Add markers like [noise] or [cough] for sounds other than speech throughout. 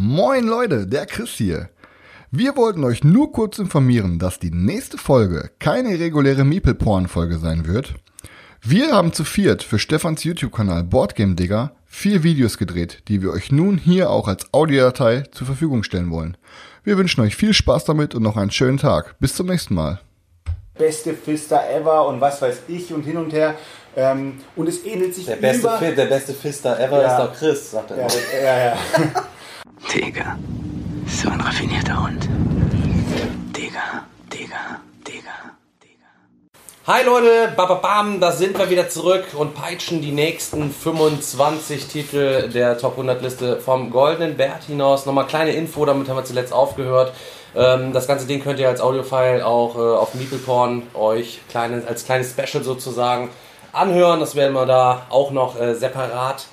Moin Leute, der Chris hier. Wir wollten euch nur kurz informieren, dass die nächste Folge keine reguläre Meeple-Porn-Folge sein wird. Wir haben zu viert für Stefans YouTube-Kanal Boardgame Digger vier Videos gedreht, die wir euch nun hier auch als Audiodatei zur Verfügung stellen wollen. Wir wünschen euch viel Spaß damit und noch einen schönen Tag. Bis zum nächsten Mal. Beste Fister ever und was weiß ich und hin und her. Ähm, und es ähnelt sich Der beste, über... Fi- der beste Fister ever Ja. ist doch Chris, sagt er. Ja, ja, ja. [laughs] Digga. So ein raffinierter Hund. Digga, Digga, Digga, Digga. Hi Leute, bababam, da sind wir wieder zurück und peitschen die nächsten 25 Titel der Top 100 Liste vom Goldenen Bert hinaus. Nochmal kleine Info, damit haben wir zuletzt aufgehört. Ähm, das ganze Ding könnt ihr als Audiofile auch äh, auf Meepleporn euch kleine, als kleines Special sozusagen anhören. Das werden wir da auch noch äh, separat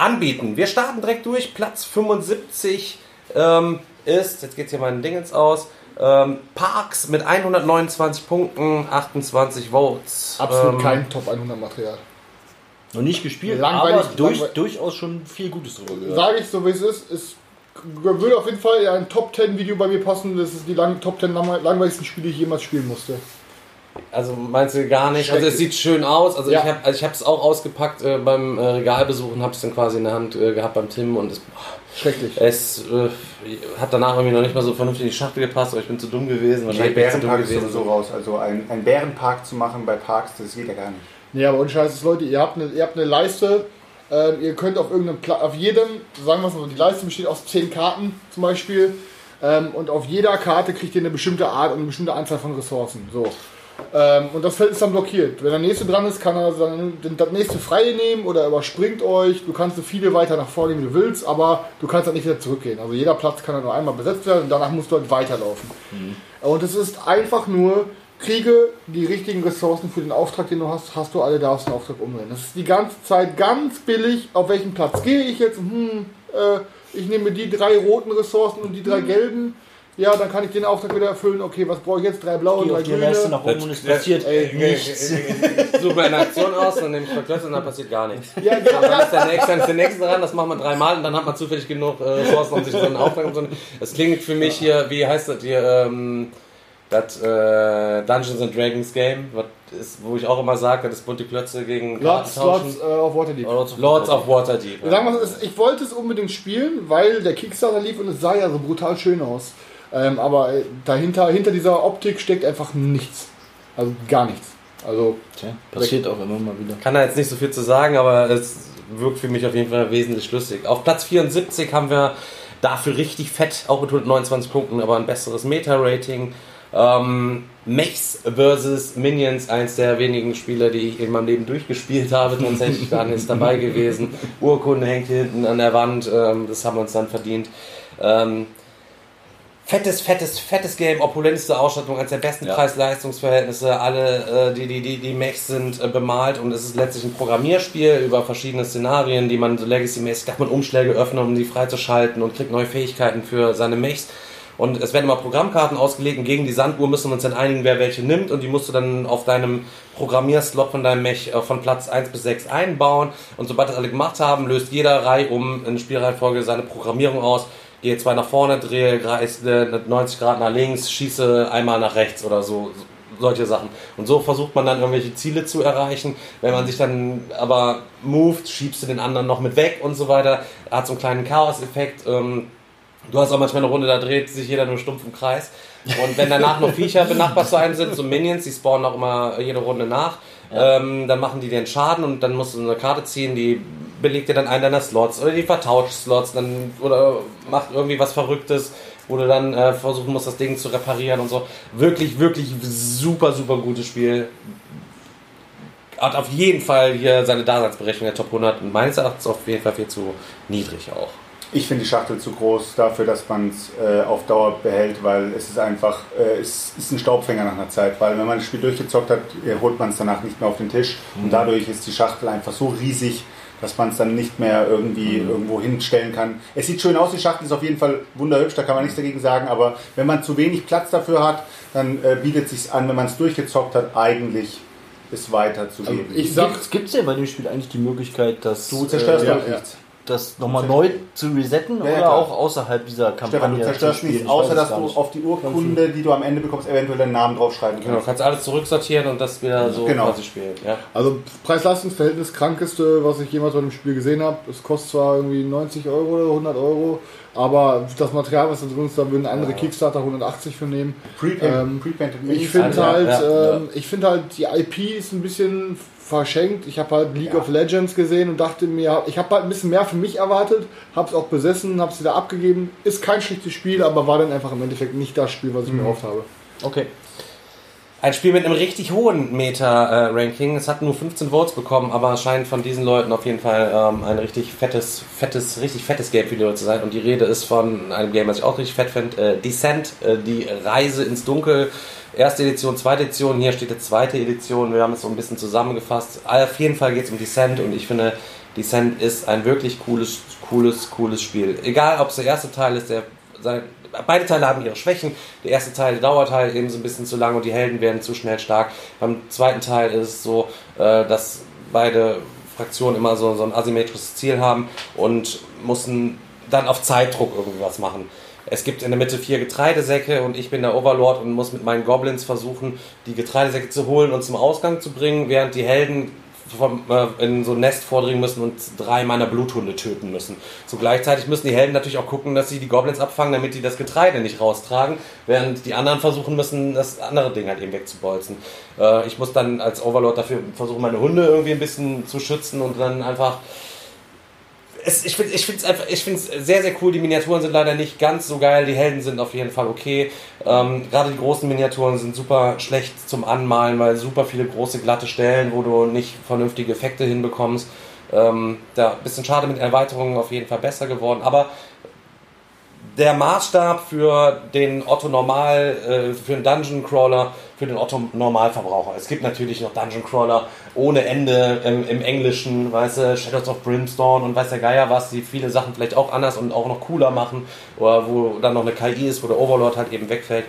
anbieten. Wir starten direkt durch. Platz 75 ähm, ist, jetzt geht hier mein Dingens aus, ähm, Parks mit 129 Punkten, 28 Votes. Absolut ähm, kein Top 100 Material. Noch nicht gespielt, Langweilig, aber durch, langweilig. durchaus schon viel Gutes drüber gehört. Sage ich so, wie es ist. Es würde auf jeden Fall in ein Top 10 Video bei mir passen. Das ist die lang, Top 10 lang, langweiligsten Spiele, die ich jemals spielen musste. Also meinst du gar nicht? Also es sieht schön aus. Also Ja. ich habe also ich habe es auch ausgepackt äh, beim äh, Regalbesuch und habe es dann quasi in der Hand äh, gehabt beim Tim und es, Schrecklich. es äh, hat danach irgendwie noch nicht mal so vernünftig in die Schachtel gepasst, aber ich bin zu dumm gewesen. Wahrscheinlich bin ich zu dumm Bärenpark ist gewesen. sowieso raus. Also ein, ein Bärenpark zu machen bei Parks, das geht ja gar nicht. Nee, aber ohne Scheiß, Leute, ihr habt eine, ihr habt eine Leiste. Ähm, ihr könnt auf irgendeinem Pla auf jedem, sagen wir es mal, so, die Leiste besteht aus 10 Karten zum Beispiel. Ähm, und auf jeder Karte kriegt ihr eine bestimmte Art und eine bestimmte Anzahl von Ressourcen. So. Ähm, und das Feld ist dann blockiert. Wenn der nächste dran ist, kann er dann den- das nächste freie nehmen oder er überspringt euch. Du kannst so viele weiter nach vorne, wie du willst, aber du kannst halt nicht wieder zurückgehen. Also jeder Platz kann dann nur einmal besetzt werden und danach musst du halt weiterlaufen. Und es ist einfach nur, kriege die richtigen Ressourcen für den Auftrag, den du hast, hast du alle, darfst den Auftrag umrennen. Das ist die ganze Zeit ganz billig, auf welchen Platz gehe ich jetzt? Hm, äh, ich nehme die drei roten Ressourcen und die drei gelben. Ja, dann kann ich den Auftrag wieder erfüllen. Okay, was brauche ich jetzt? Drei blaue, Geh drei grüne. nach oben und es passiert nichts. Suche eine Aktion aus und nehme ich verkürzt und dann passiert gar nichts. Ja, genau. Dann ist der nächste, dann ist der nächste dran, das macht man dreimal und dann hat man zufällig genug äh, Ressourcen, um sich so einen Auftrag und so. Das klingt für mich hier, wie heißt das hier, ähm, das äh, Dungeons and Dragons Game, was ist, wo ich auch immer sage, das ist bunte Klötze gegen Lords, Lords äh, of Waterdeep. Lords of Waterdeep. Sagen wir mal, es- ich wollte es unbedingt spielen, weil der Kickstarter lief und es sah ja so brutal schön aus. Ähm, aber äh, dahinter, hinter dieser Optik steckt einfach nichts. Also gar nichts. Also Tja, passiert auch immer mal wieder. kann da jetzt nicht so viel zu sagen, aber es wirkt für mich auf jeden Fall wesentlich schlüssig. Auf Platz 74 haben wir dafür richtig fett, auch mit 129 Punkten, aber ein besseres Meta-Rating. Ähm, Mechs vs. Minions, eins der wenigen Spiele, die ich in meinem Leben durchgespielt habe. Tatsächlich dann ist dabei gewesen. Urkunde hängt hier hinten an der Wand. Ähm, das haben wir uns dann verdient. Ähm, fettes, fettes, fettes Game, opulenteste Ausstattung, eines der besten Ja. Preis-Leistungsverhältnisse. Alle, äh, die, die, die, die Mechs sind äh, bemalt und es ist letztlich ein Programmierspiel über verschiedene Szenarien, die man so Legacy-mäßig, darf man Umschläge öffnen, um die freizuschalten und kriegt neue Fähigkeiten für seine Mechs. Und es werden immer Programmkarten ausgelegt und gegen die Sanduhr müssen wir uns dann einigen, wer welche nimmt und die musst du dann auf deinem Programmierslot von deinem Mech äh, von Platz 1 bis 6 einbauen. Und sobald das alle gemacht haben, löst jeder Reihe um in Spielreihenfolge seine Programmierung aus. Gehe zwei nach vorne, drehe kreis- äh, 90 Grad nach links, schieße einmal nach rechts oder so. Solche Sachen. Und so versucht man dann irgendwelche Ziele zu erreichen. Wenn man sich dann aber moved, schiebst du den anderen noch mit weg und so weiter. Hat so einen kleinen Chaos-Effekt. Ähm, Du hast auch manchmal eine Runde, da dreht sich jeder nur stumpf im Kreis. Und wenn danach noch Viecher benachbart zu einem sind, so Minions, die spawnen auch immer jede Runde nach, ähm, dann machen die den Schaden und dann musst du eine Karte ziehen, die belegt dir dann einen deiner Slots oder die vertauscht Slots dann, oder macht irgendwie was Verrücktes, wo du dann äh, versuchen musst, das Ding zu reparieren und so. Wirklich, wirklich super, super gutes Spiel. Hat auf jeden Fall hier seine Daseinsberechnung der Top 100 und meines Erachtens auf jeden Fall viel zu niedrig auch. Ich finde die Schachtel zu groß dafür, dass man es äh, auf Dauer behält, weil es ist einfach, äh, es ist ein Staubfänger nach einer Zeit, weil wenn man das Spiel durchgezockt hat, äh, holt man es danach nicht mehr auf den Tisch und dadurch ist die Schachtel einfach so riesig, dass man es dann nicht mehr irgendwie irgendwo hinstellen kann. Es sieht schön aus, die Schachtel ist auf jeden Fall wunderhübsch, da kann man nichts dagegen sagen, aber wenn man zu wenig Platz dafür hat, dann äh, bietet es sich an, wenn man es durchgezockt hat, eigentlich es weiterzugeben. ich sag, Gibt es ja bei dem Spiel eigentlich die Möglichkeit, dass du zerstörst äh, ja. nichts. Das nochmal neu zu resetten ja, oder klar. auch außerhalb dieser Kampagne? Stefan, du zerstörst Ich außer dass du nicht. auf die Urkunde, die du am Ende bekommst, eventuell deinen Namen draufschreiben Genau, du kannst. kannst alles zurücksortieren und das wieder so Genau. quasi spielen. Ja. Also Preis-Leistungs-Verhältnis krankeste, was ich jemals bei dem Spiel gesehen habe. Es kostet zwar irgendwie 90 Euro oder 100 Euro, aber das Material, was da drin ist, da würden andere Kickstarter 180 für nehmen. Prepainted, Ähm, prepainted Ich finde Also, halt, ja, ähm, ich finde halt, die IP ist ein bisschen verschenkt. Ich habe halt League of Legends gesehen und dachte mir, ich habe halt ein bisschen mehr für mich erwartet, habe es auch besessen, habe es wieder abgegeben. Ist kein schlechtes Spiel, aber war dann einfach im Endeffekt nicht das Spiel, was ich mir erhofft habe. Okay. Ein Spiel mit einem richtig hohen Meta-Ranking. Es hat nur 15 Votes bekommen, aber es scheint von diesen Leuten auf jeden Fall ähm, ein richtig fettes, fettes, richtig fettes Game für die Leute zu sein. Und die Rede ist von einem Game, was ich auch richtig fett finde, äh, Descent, äh, die Reise ins Dunkel. Erste Edition, zweite Edition, hier steht die zweite Edition. Wir haben es so ein bisschen zusammengefasst. Auf jeden Fall geht es um Descent und ich finde, Descent ist ein wirklich cooles, cooles, cooles Spiel. Egal, ob es der erste Teil ist, der sein- beide Teile haben ihre Schwächen. Der erste Teil dauert halt eben so ein bisschen zu lang und die Helden werden zu schnell stark. Beim zweiten Teil ist es so, äh, dass beide Fraktionen immer so, so ein asymmetrisches Ziel haben und mussten dann auf Zeitdruck irgendwie was machen. Es gibt in der Mitte vier Getreidesäcke und ich bin der Overlord und muss mit meinen Goblins versuchen, die Getreidesäcke zu holen und zum Ausgang zu bringen, während die Helden vom, äh, in so ein Nest vordringen müssen und drei meiner Bluthunde töten müssen. So gleichzeitig müssen die Helden natürlich auch gucken, dass sie die Goblins abfangen, damit die das Getreide nicht raustragen, während die anderen versuchen müssen, das andere Ding halt eben wegzubolzen. Äh, ich muss dann als Overlord dafür versuchen, meine Hunde irgendwie ein bisschen zu schützen und dann einfach es, ich finde es einfach, ich finde es sehr, sehr cool. Die Miniaturen sind leider nicht ganz so geil. Die Helden sind auf jeden Fall okay. Ähm, Gerade die großen Miniaturen sind super schlecht zum Anmalen, weil super viele große glatte Stellen, wo du nicht vernünftige Effekte hinbekommst. Ähm, da ein bisschen schade mit Erweiterungen auf jeden Fall besser geworden. Aber der Maßstab für den Otto Normal, äh, für den Dungeon Crawler, für den Otto Normalverbraucher. Es gibt natürlich noch Dungeon Crawler ohne Ende im, im Englischen, weißt du, Shadows of Brimstone und weiß der Geier was, die viele Sachen vielleicht auch anders und auch noch cooler machen, oder wo dann noch eine KI ist, wo der Overlord halt eben wegfällt.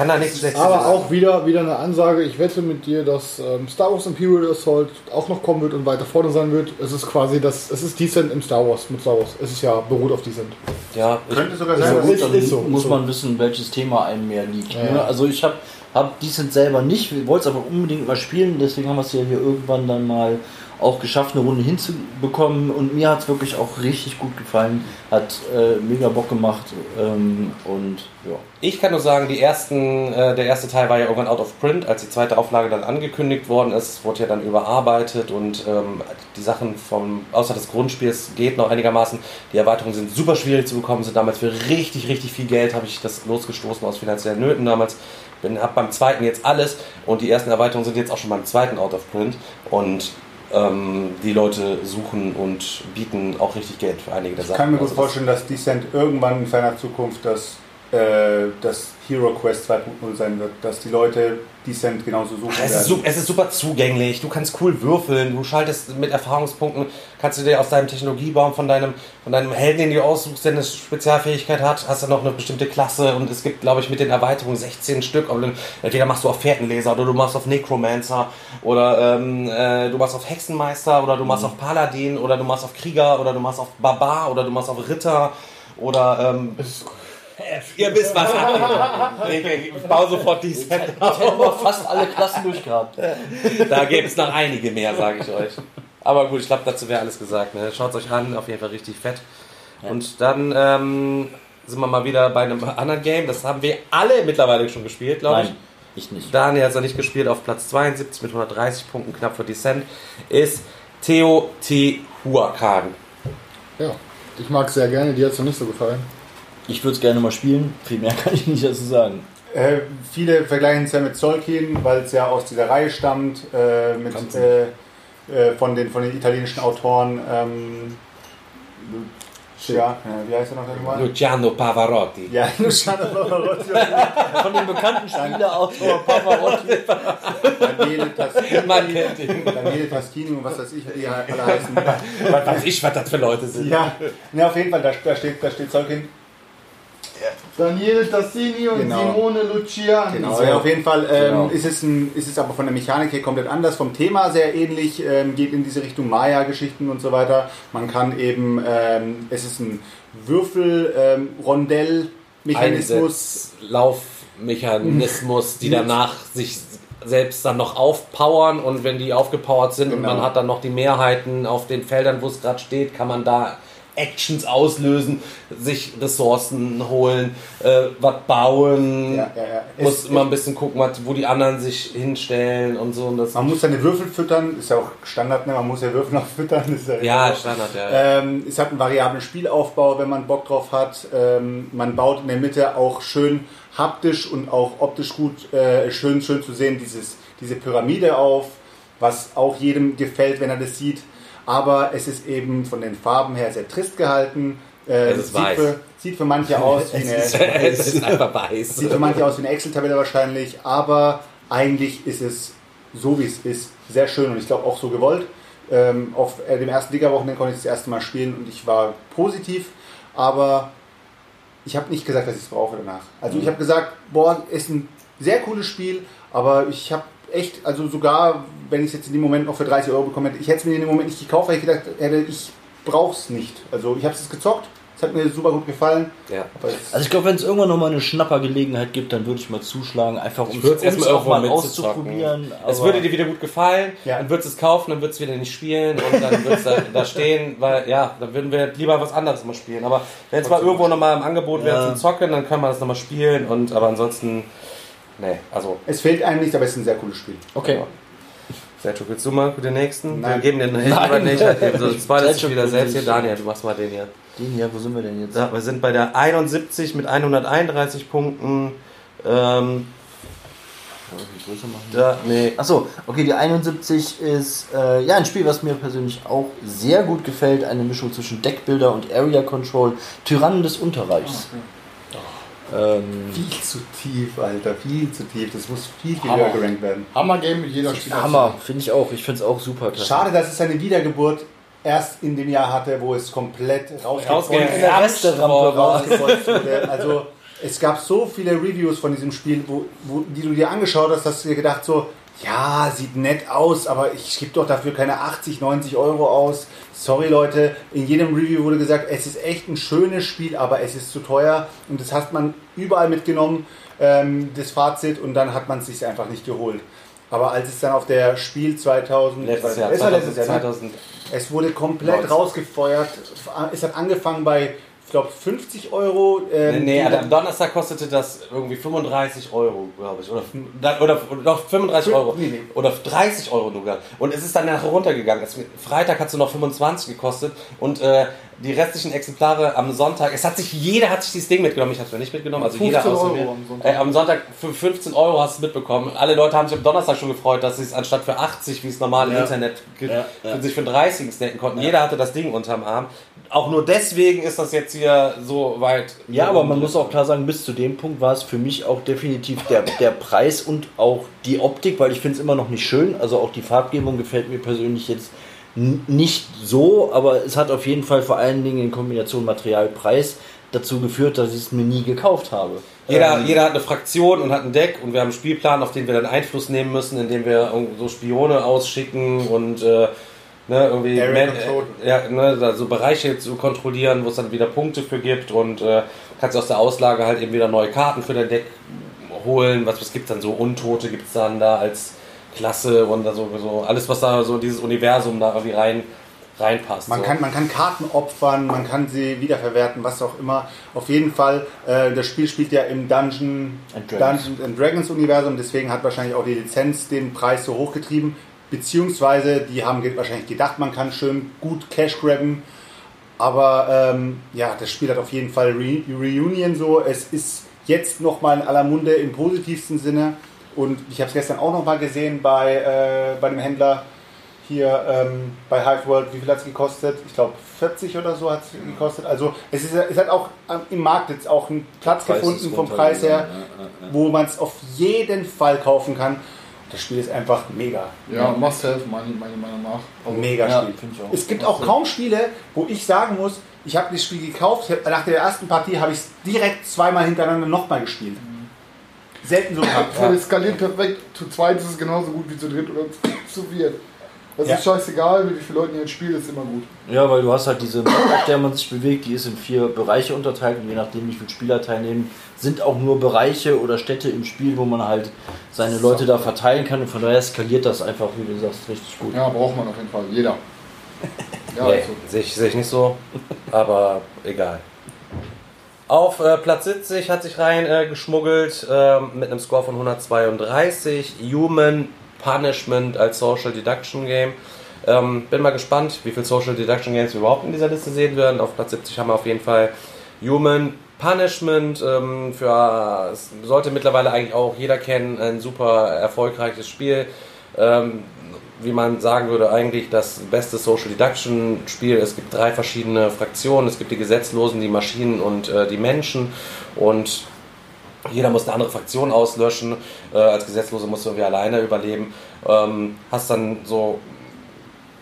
Kann da nichts Schlechtes Aber sagen. auch wieder, wieder eine Ansage, ich wette mit dir, dass ähm, Star Wars Imperial Assault auch noch kommen wird und weiter vorne sein wird. Es ist quasi das, es ist Decent im Star Wars, mit Star Wars. Es ist ja beruht auf Decent. Ja, Könnte sogar Ist sein, dass Ist- Dann ist so, muss so. man wissen, welches Thema einem mehr liegt. Ja. Ne? Also ich habe hab Decent selber nicht, wir wollten es aber unbedingt mal spielen, deswegen haben wir es ja hier irgendwann dann mal auch geschafft, eine Runde hinzubekommen. Und mir hat es wirklich auch richtig gut gefallen, hat äh, mega Bock gemacht. Ähm, und ja. Ich kann nur sagen, die ersten, äh, der erste Teil war ja irgendwann out of print, als die zweite Auflage dann angekündigt worden ist, wurde ja dann überarbeitet. Und ähm, die Sachen vom, außer des Grundspiels geht noch einigermaßen. Die Erweiterungen sind super schwierig zu bekommen, sind damals für richtig, richtig viel Geld, habe ich das losgestoßen aus finanziellen Nöten damals. Bin, hab beim zweiten jetzt alles. Und die ersten Erweiterungen sind jetzt auch schon beim zweiten out of print. Und ähm, die Leute suchen und bieten auch richtig Geld für einige der Ich Sachen. kann mir gut Also vorstellen, dass Descent irgendwann in ferner Zukunft das, äh, das Hero Quest 2.0 sein wird, dass die Leute Descent genauso suchen Es ist, es ist super zugänglich, du kannst cool würfeln, du schaltest mit Erfahrungspunkten, kannst du dir aus deinem Technologiebaum von deinem, von deinem Helden, den du aussuchst, der eine Spezialfähigkeit hat, hast du noch eine bestimmte Klasse. Und es gibt, glaube ich, mit den Erweiterungen 16 Stück. Aber dann- entweder machst du auf Fährtenleser oder du machst auf Necromancer oder ähm, äh, du machst auf Hexenmeister oder du machst auf Paladin oder du machst auf Krieger oder du machst auf Barbar oder du machst auf Ritter oder ähm, Ihr wisst was. ich, ich baue sofort die Cent Ich hätte aber fast alle Klassen durchgehabt. Da gäbe es noch einige mehr, sage ich euch. Aber gut, ich glaube, dazu wäre alles gesagt. Ne? Schaut euch an, auf jeden Fall richtig fett. Und dann ähm, sind wir mal wieder bei einem anderen Game. Das haben wir alle mittlerweile schon gespielt, glaube ich. Nein, ich nicht. Daniel hat es noch nicht gespielt, auf Platz 72 mit 130 Punkten, knapp vor Descent, ist Teotihuacan. Ja, ich mag es sehr gerne, dir hat es noch nicht so gefallen. Ich würde es gerne mal spielen, viel mehr [laughs] kann ich nicht dazu sagen. Äh, viele vergleichen es ja mit Solkin, weil es ja aus dieser Reihe stammt, äh, mit, äh, äh, von, den, von den italienischen Autoren. Ähm, ja, äh, wie heißt er noch einmal? Luciano Pavarotti. Ja, [laughs] Luciano Pavarotti Von dem bekannten Spielerautor Pavarotti. Daniele Taschini. Daniele Taschini und was weiß ich, wie die alle heißen. Was weiß ich, was das für Leute sind. Ja, ja auf jeden Fall, da, da steht, da steht Solkin. Daniele Tassini und Genau. Simone Luciani. Genau, ja, auf jeden Fall ähm, Genau. ist, es ein, ist es aber von der Mechanik her komplett anders, vom Thema sehr ähnlich, ähm, geht in diese Richtung Maya-Geschichten und so weiter. Man kann eben, ähm, es ist ein Würfel-Rondell-Mechanismus. Laufmechanismus, die danach sich selbst dann noch aufpowern und wenn die aufgepowert sind und Genau. man hat dann noch die Mehrheiten auf den Feldern, wo es gerade steht, kann man da Actions auslösen, sich Ressourcen holen, äh, was bauen, Ja, ja, ja. muss immer ein bisschen gucken, wo die anderen sich hinstellen und so. Und das, Man muss seine Würfel füttern, ist ja auch Standard, ne? man muss ja Würfel noch [laughs] füttern. Ist ja, ja, Standard, ja. Ähm, es hat einen variablen Spielaufbau, wenn man Bock drauf hat. Ähm, man baut in der Mitte auch schön haptisch und auch optisch gut, äh, schön, schön zu sehen, dieses, diese Pyramide auf, was auch jedem gefällt, wenn er das sieht. Aber es ist eben von den Farben her sehr trist gehalten. Äh, Es ist sieht, weiß. für, sieht für manche [laughs] aus wie eine, [laughs] es ist einfach weiß. Sieht für manche aus wie eine Excel-Tabelle wahrscheinlich, aber eigentlich ist es so, wie es ist, sehr schön und ich glaube auch so gewollt. Ähm, auf äh, dem ersten Liga-Wochenende konnte ich das erste Mal spielen und ich war positiv, aber ich habe nicht gesagt, dass ich es brauche danach. Also ich habe gesagt, boah, ist ein sehr cooles Spiel, aber ich habe echt, also sogar, wenn ich es jetzt in dem Moment noch für 30 Euro bekommen hätte, ich hätte es mir in dem Moment nicht gekauft, weil ich gedacht hätte, ich brauche es nicht. Also ich habe es gezockt, es hat mir super gut gefallen. Ja. Also ich glaube, wenn es irgendwann nochmal eine Schnappergelegenheit gibt, dann würde ich mal zuschlagen, einfach um es erstmal auch mal auszuprobieren. Es würde dir wieder gut gefallen, Ja. dann würdest du es kaufen, dann würdest du wieder nicht spielen und dann würdest du da, da stehen, weil ja, dann würden wir lieber was anderes mal spielen. Aber wenn es mal irgendwo nochmal im Angebot wäre Ja. zum Zocken, dann kann man das nochmal spielen und aber ansonsten, nee, also es fehlt einem nicht, aber es ist ein sehr cooles Spiel. Okay. Sergio, willst du mal den nächsten? Nein. Wir geben den Nein. nicht. So, das war Sergio wieder selbst hier. Daniel, du machst mal den hier. Den hier, wo sind wir denn jetzt? Ja, wir sind bei der 71 mit 131 Punkten. Ähm, größer machen. da, nee. Achso, okay, die 71 ist äh, ja ein Spiel, was mir persönlich auch sehr gut gefällt. Eine Mischung zwischen Deckbilder und Area Control. Tyrannen des Unterreichs. Ähm, Viel zu tief, Alter, viel zu tief. Das muss viel, viel Hammer. höher gerankt werden. Hammer-Game mit jeder Spieler. Hammer, finde ich auch. Ich finde es auch super klasse. Schade, dass es seine Wiedergeburt erst in dem Jahr hatte, wo es komplett rausgebolzt wurde. Also es gab so viele Reviews von diesem Spiel, wo, wo, die du dir angeschaut hast, hast du dir gedacht so, ja, sieht nett aus, aber ich gebe doch dafür keine 80, 90 Euro aus. Sorry Leute, in jedem Review wurde gesagt, es ist echt ein schönes Spiel, aber es ist zu teuer und das hat man überall mitgenommen, ähm, das Fazit, und dann hat man es sich einfach nicht geholt. Aber als es dann auf der Spiel 2000, Letztes Jahr, es war letztes Jahr, ne? 2000. es wurde komplett 19. rausgefeuert. Es hat angefangen bei, ich glaube, 50 Euro. Nee, Ähm, nee, die- am Donnerstag kostete das irgendwie 35 Euro, glaube ich. Oder, oder, oder doch 35 Euro. Nee, nee. Oder 30 Euro sogar. Und es ist dann nachher runtergegangen. Es, Freitag hat es nur noch 25 gekostet. Und äh, die restlichen Exemplare am Sonntag, es hat sich, jeder hat sich dieses Ding mitgenommen. Ich habe es mir nicht mitgenommen. Also 15 jeder Euro mir. am Sonntag. Äh, am Sonntag für 15 Euro hast du es mitbekommen. Alle Leute haben sich am Donnerstag schon gefreut, dass sie es anstatt für 80, wie es normal im Ja. Internet gibt, Ja, ja. für sich für 30 snacken konnten. Jeder hatte das Ding unterm Arm. Auch nur deswegen ist das jetzt hier so weit. Ja, aber man muss auch klar sagen, bis zu dem Punkt war es für mich auch definitiv der, der Preis und auch die Optik, weil ich finde es immer noch nicht schön. Also auch die Farbgebung gefällt mir persönlich jetzt nicht so, aber es hat auf jeden Fall vor allen Dingen in Kombination Material-Preis dazu geführt, dass ich es mir nie gekauft habe. Jeder, Ähm, jeder hat eine Fraktion und hat ein Deck und wir haben einen Spielplan, auf den wir dann Einfluss nehmen müssen, indem wir so Spione ausschicken und äh, ne, irgendwie Area Man- äh, ja, ne, da so Bereiche zu kontrollieren, wo es dann wieder Punkte für gibt und äh, kannst aus der Auslage halt eben wieder neue Karten für dein Deck holen. Was, was gibt dann so Untote gibt es dann da als Klasse und da so, so alles, was da so dieses Universum da irgendwie rein reinpasst. Man so. kann, man kann Karten opfern, man kann sie wiederverwerten, was auch immer. Auf jeden Fall, äh, das Spiel spielt ja im Dungeon And Dragons. Dungeons and Dragons Universum, deswegen hat wahrscheinlich auch die Lizenz den Preis so hochgetrieben. Beziehungsweise, die haben wahrscheinlich gedacht, man kann schön gut Cash grabben. Aber ähm, ja, das Spiel hat auf jeden Fall Re Reunion so. Es ist jetzt nochmal in aller Munde im positivsten Sinne. Und ich habe es gestern auch nochmal gesehen bei, äh, bei dem Händler hier ähm, bei Hive World. Wie viel hat es gekostet? Ich glaube 40 oder so hat es gekostet. Also es, ist, es hat auch ähm, im Markt jetzt auch einen Platz Preis gefunden vom Preis her, runtergegangen, wo man es auf jeden Fall kaufen kann. Das Spiel ist einfach mega. Ja, must have, meiner meine Meinung nach. Also, Mega Ja, Spiel. finde ich auch. Es gibt auch kaum Spiele, wo ich sagen muss, Ich habe das Spiel gekauft, nach der ersten Partie habe ich es direkt zweimal hintereinander nochmal gespielt. Selten so gehabt. Ja. Es skaliert perfekt. Zu zweit ist es genauso gut wie zu dritt oder zu viert. Das Ja. ist scheißegal, mit wie vielen Leuten ihr jetzt spielt, ist immer gut. Ja, weil du hast halt diese Map, auf der man sich bewegt, die ist in vier Bereiche unterteilt und je nachdem, wie viele Spieler teilnehmen, sind auch nur Bereiche oder Städte im Spiel, wo man halt seine Leute da verteilen kann und von daher skaliert das einfach, wie du sagst, richtig gut. Ja, braucht man auf jeden Fall. Jeder. [laughs] Ja, Nee, also. sehe ich, sehe ich nicht so, aber egal. Auf äh, Platz 70 hat sich rein äh, geschmuggelt ähm, mit einem Score von 132 Human Punishment als Social Deduction Game. Ähm, bin mal gespannt, wie viele Social Deduction Games wir überhaupt in dieser Liste sehen werden. Auf Platz 70 haben wir auf jeden Fall Human Punishment. Ähm, für, sollte mittlerweile eigentlich auch jeder kennen. Ein super erfolgreiches Spiel. Ähm, wie man sagen würde, eigentlich das beste Social Deduction Spiel. Es gibt drei verschiedene Fraktionen. Es gibt die Gesetzlosen, die Maschinen und äh, die Menschen. Und jeder muss eine andere Fraktion auslöschen. Äh, als Gesetzlose musst du irgendwie alleine überleben. Ähm, hast dann so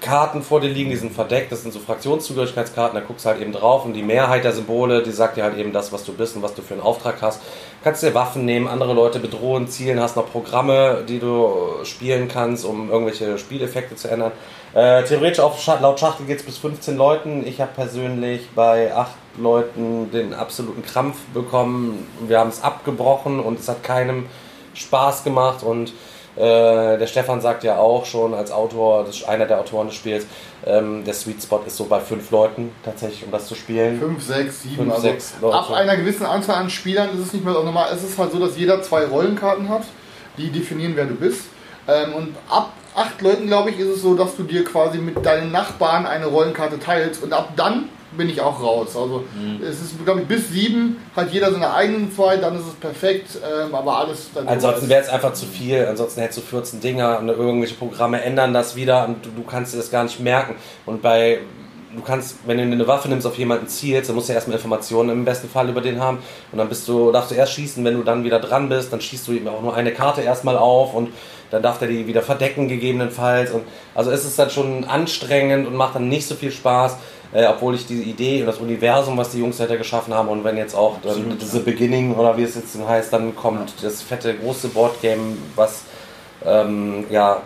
Karten vor dir liegen, die sind verdeckt, das sind so Fraktionszugehörigkeitskarten, da guckst du halt eben drauf und die Mehrheit der Symbole, die sagt dir halt eben das, was du bist und was du für einen Auftrag hast. Kannst dir Waffen nehmen, andere Leute bedrohen, zielen, hast noch Programme, die du spielen kannst, um irgendwelche Spieleffekte zu ändern. Äh, theoretisch auf laut Schachtel geht es bis 15 Leuten. Ich habe persönlich bei 8 Leuten den absoluten Krampf bekommen. Wir haben es abgebrochen und es hat keinem Spaß gemacht und äh, der Stefan sagt ja auch schon als Autor, das einer der Autoren des Spiels, ähm, der Sweet Spot ist so bei fünf Leuten tatsächlich, um das zu spielen. 5, 6, 7. Fünf, also sechs Leute. ab einer gewissen Anzahl an Spielern ist es nicht mehr so normal. Es ist halt so, dass jeder zwei Rollenkarten hat, die definieren, wer du bist. Ähm, und ab acht Leuten, glaube ich, ist es so, dass du dir quasi mit deinen Nachbarn eine Rollenkarte teilst. Und ab dann bin ich auch raus. Also Mhm. es ist, glaube ich, bis sieben hat jeder seine eigenen zwei, dann ist es perfekt. Ähm, aber alles dann Ansonsten wäre es einfach zu viel, ansonsten hättest du 14 Dinger und irgendwelche Programme ändern das wieder und du, du kannst dir das gar nicht merken. Und bei, du kannst, wenn du eine Waffe nimmst, auf jemanden zielst, dann musst du erstmal Informationen im besten Fall über den haben. Und dann bist du, darfst du erst schießen, wenn du dann wieder dran bist, dann schießt du ihm auch nur eine Karte erstmal auf und dann darf der die wieder verdecken gegebenenfalls. Und also es ist dann schon anstrengend und macht dann nicht so viel Spaß. Äh, obwohl ich diese Idee und das Universum, was die Jungs dahinter geschaffen haben und wenn jetzt auch dann diese Beginning oder wie es jetzt heißt, dann kommt das fette große Boardgame, was ähm, ja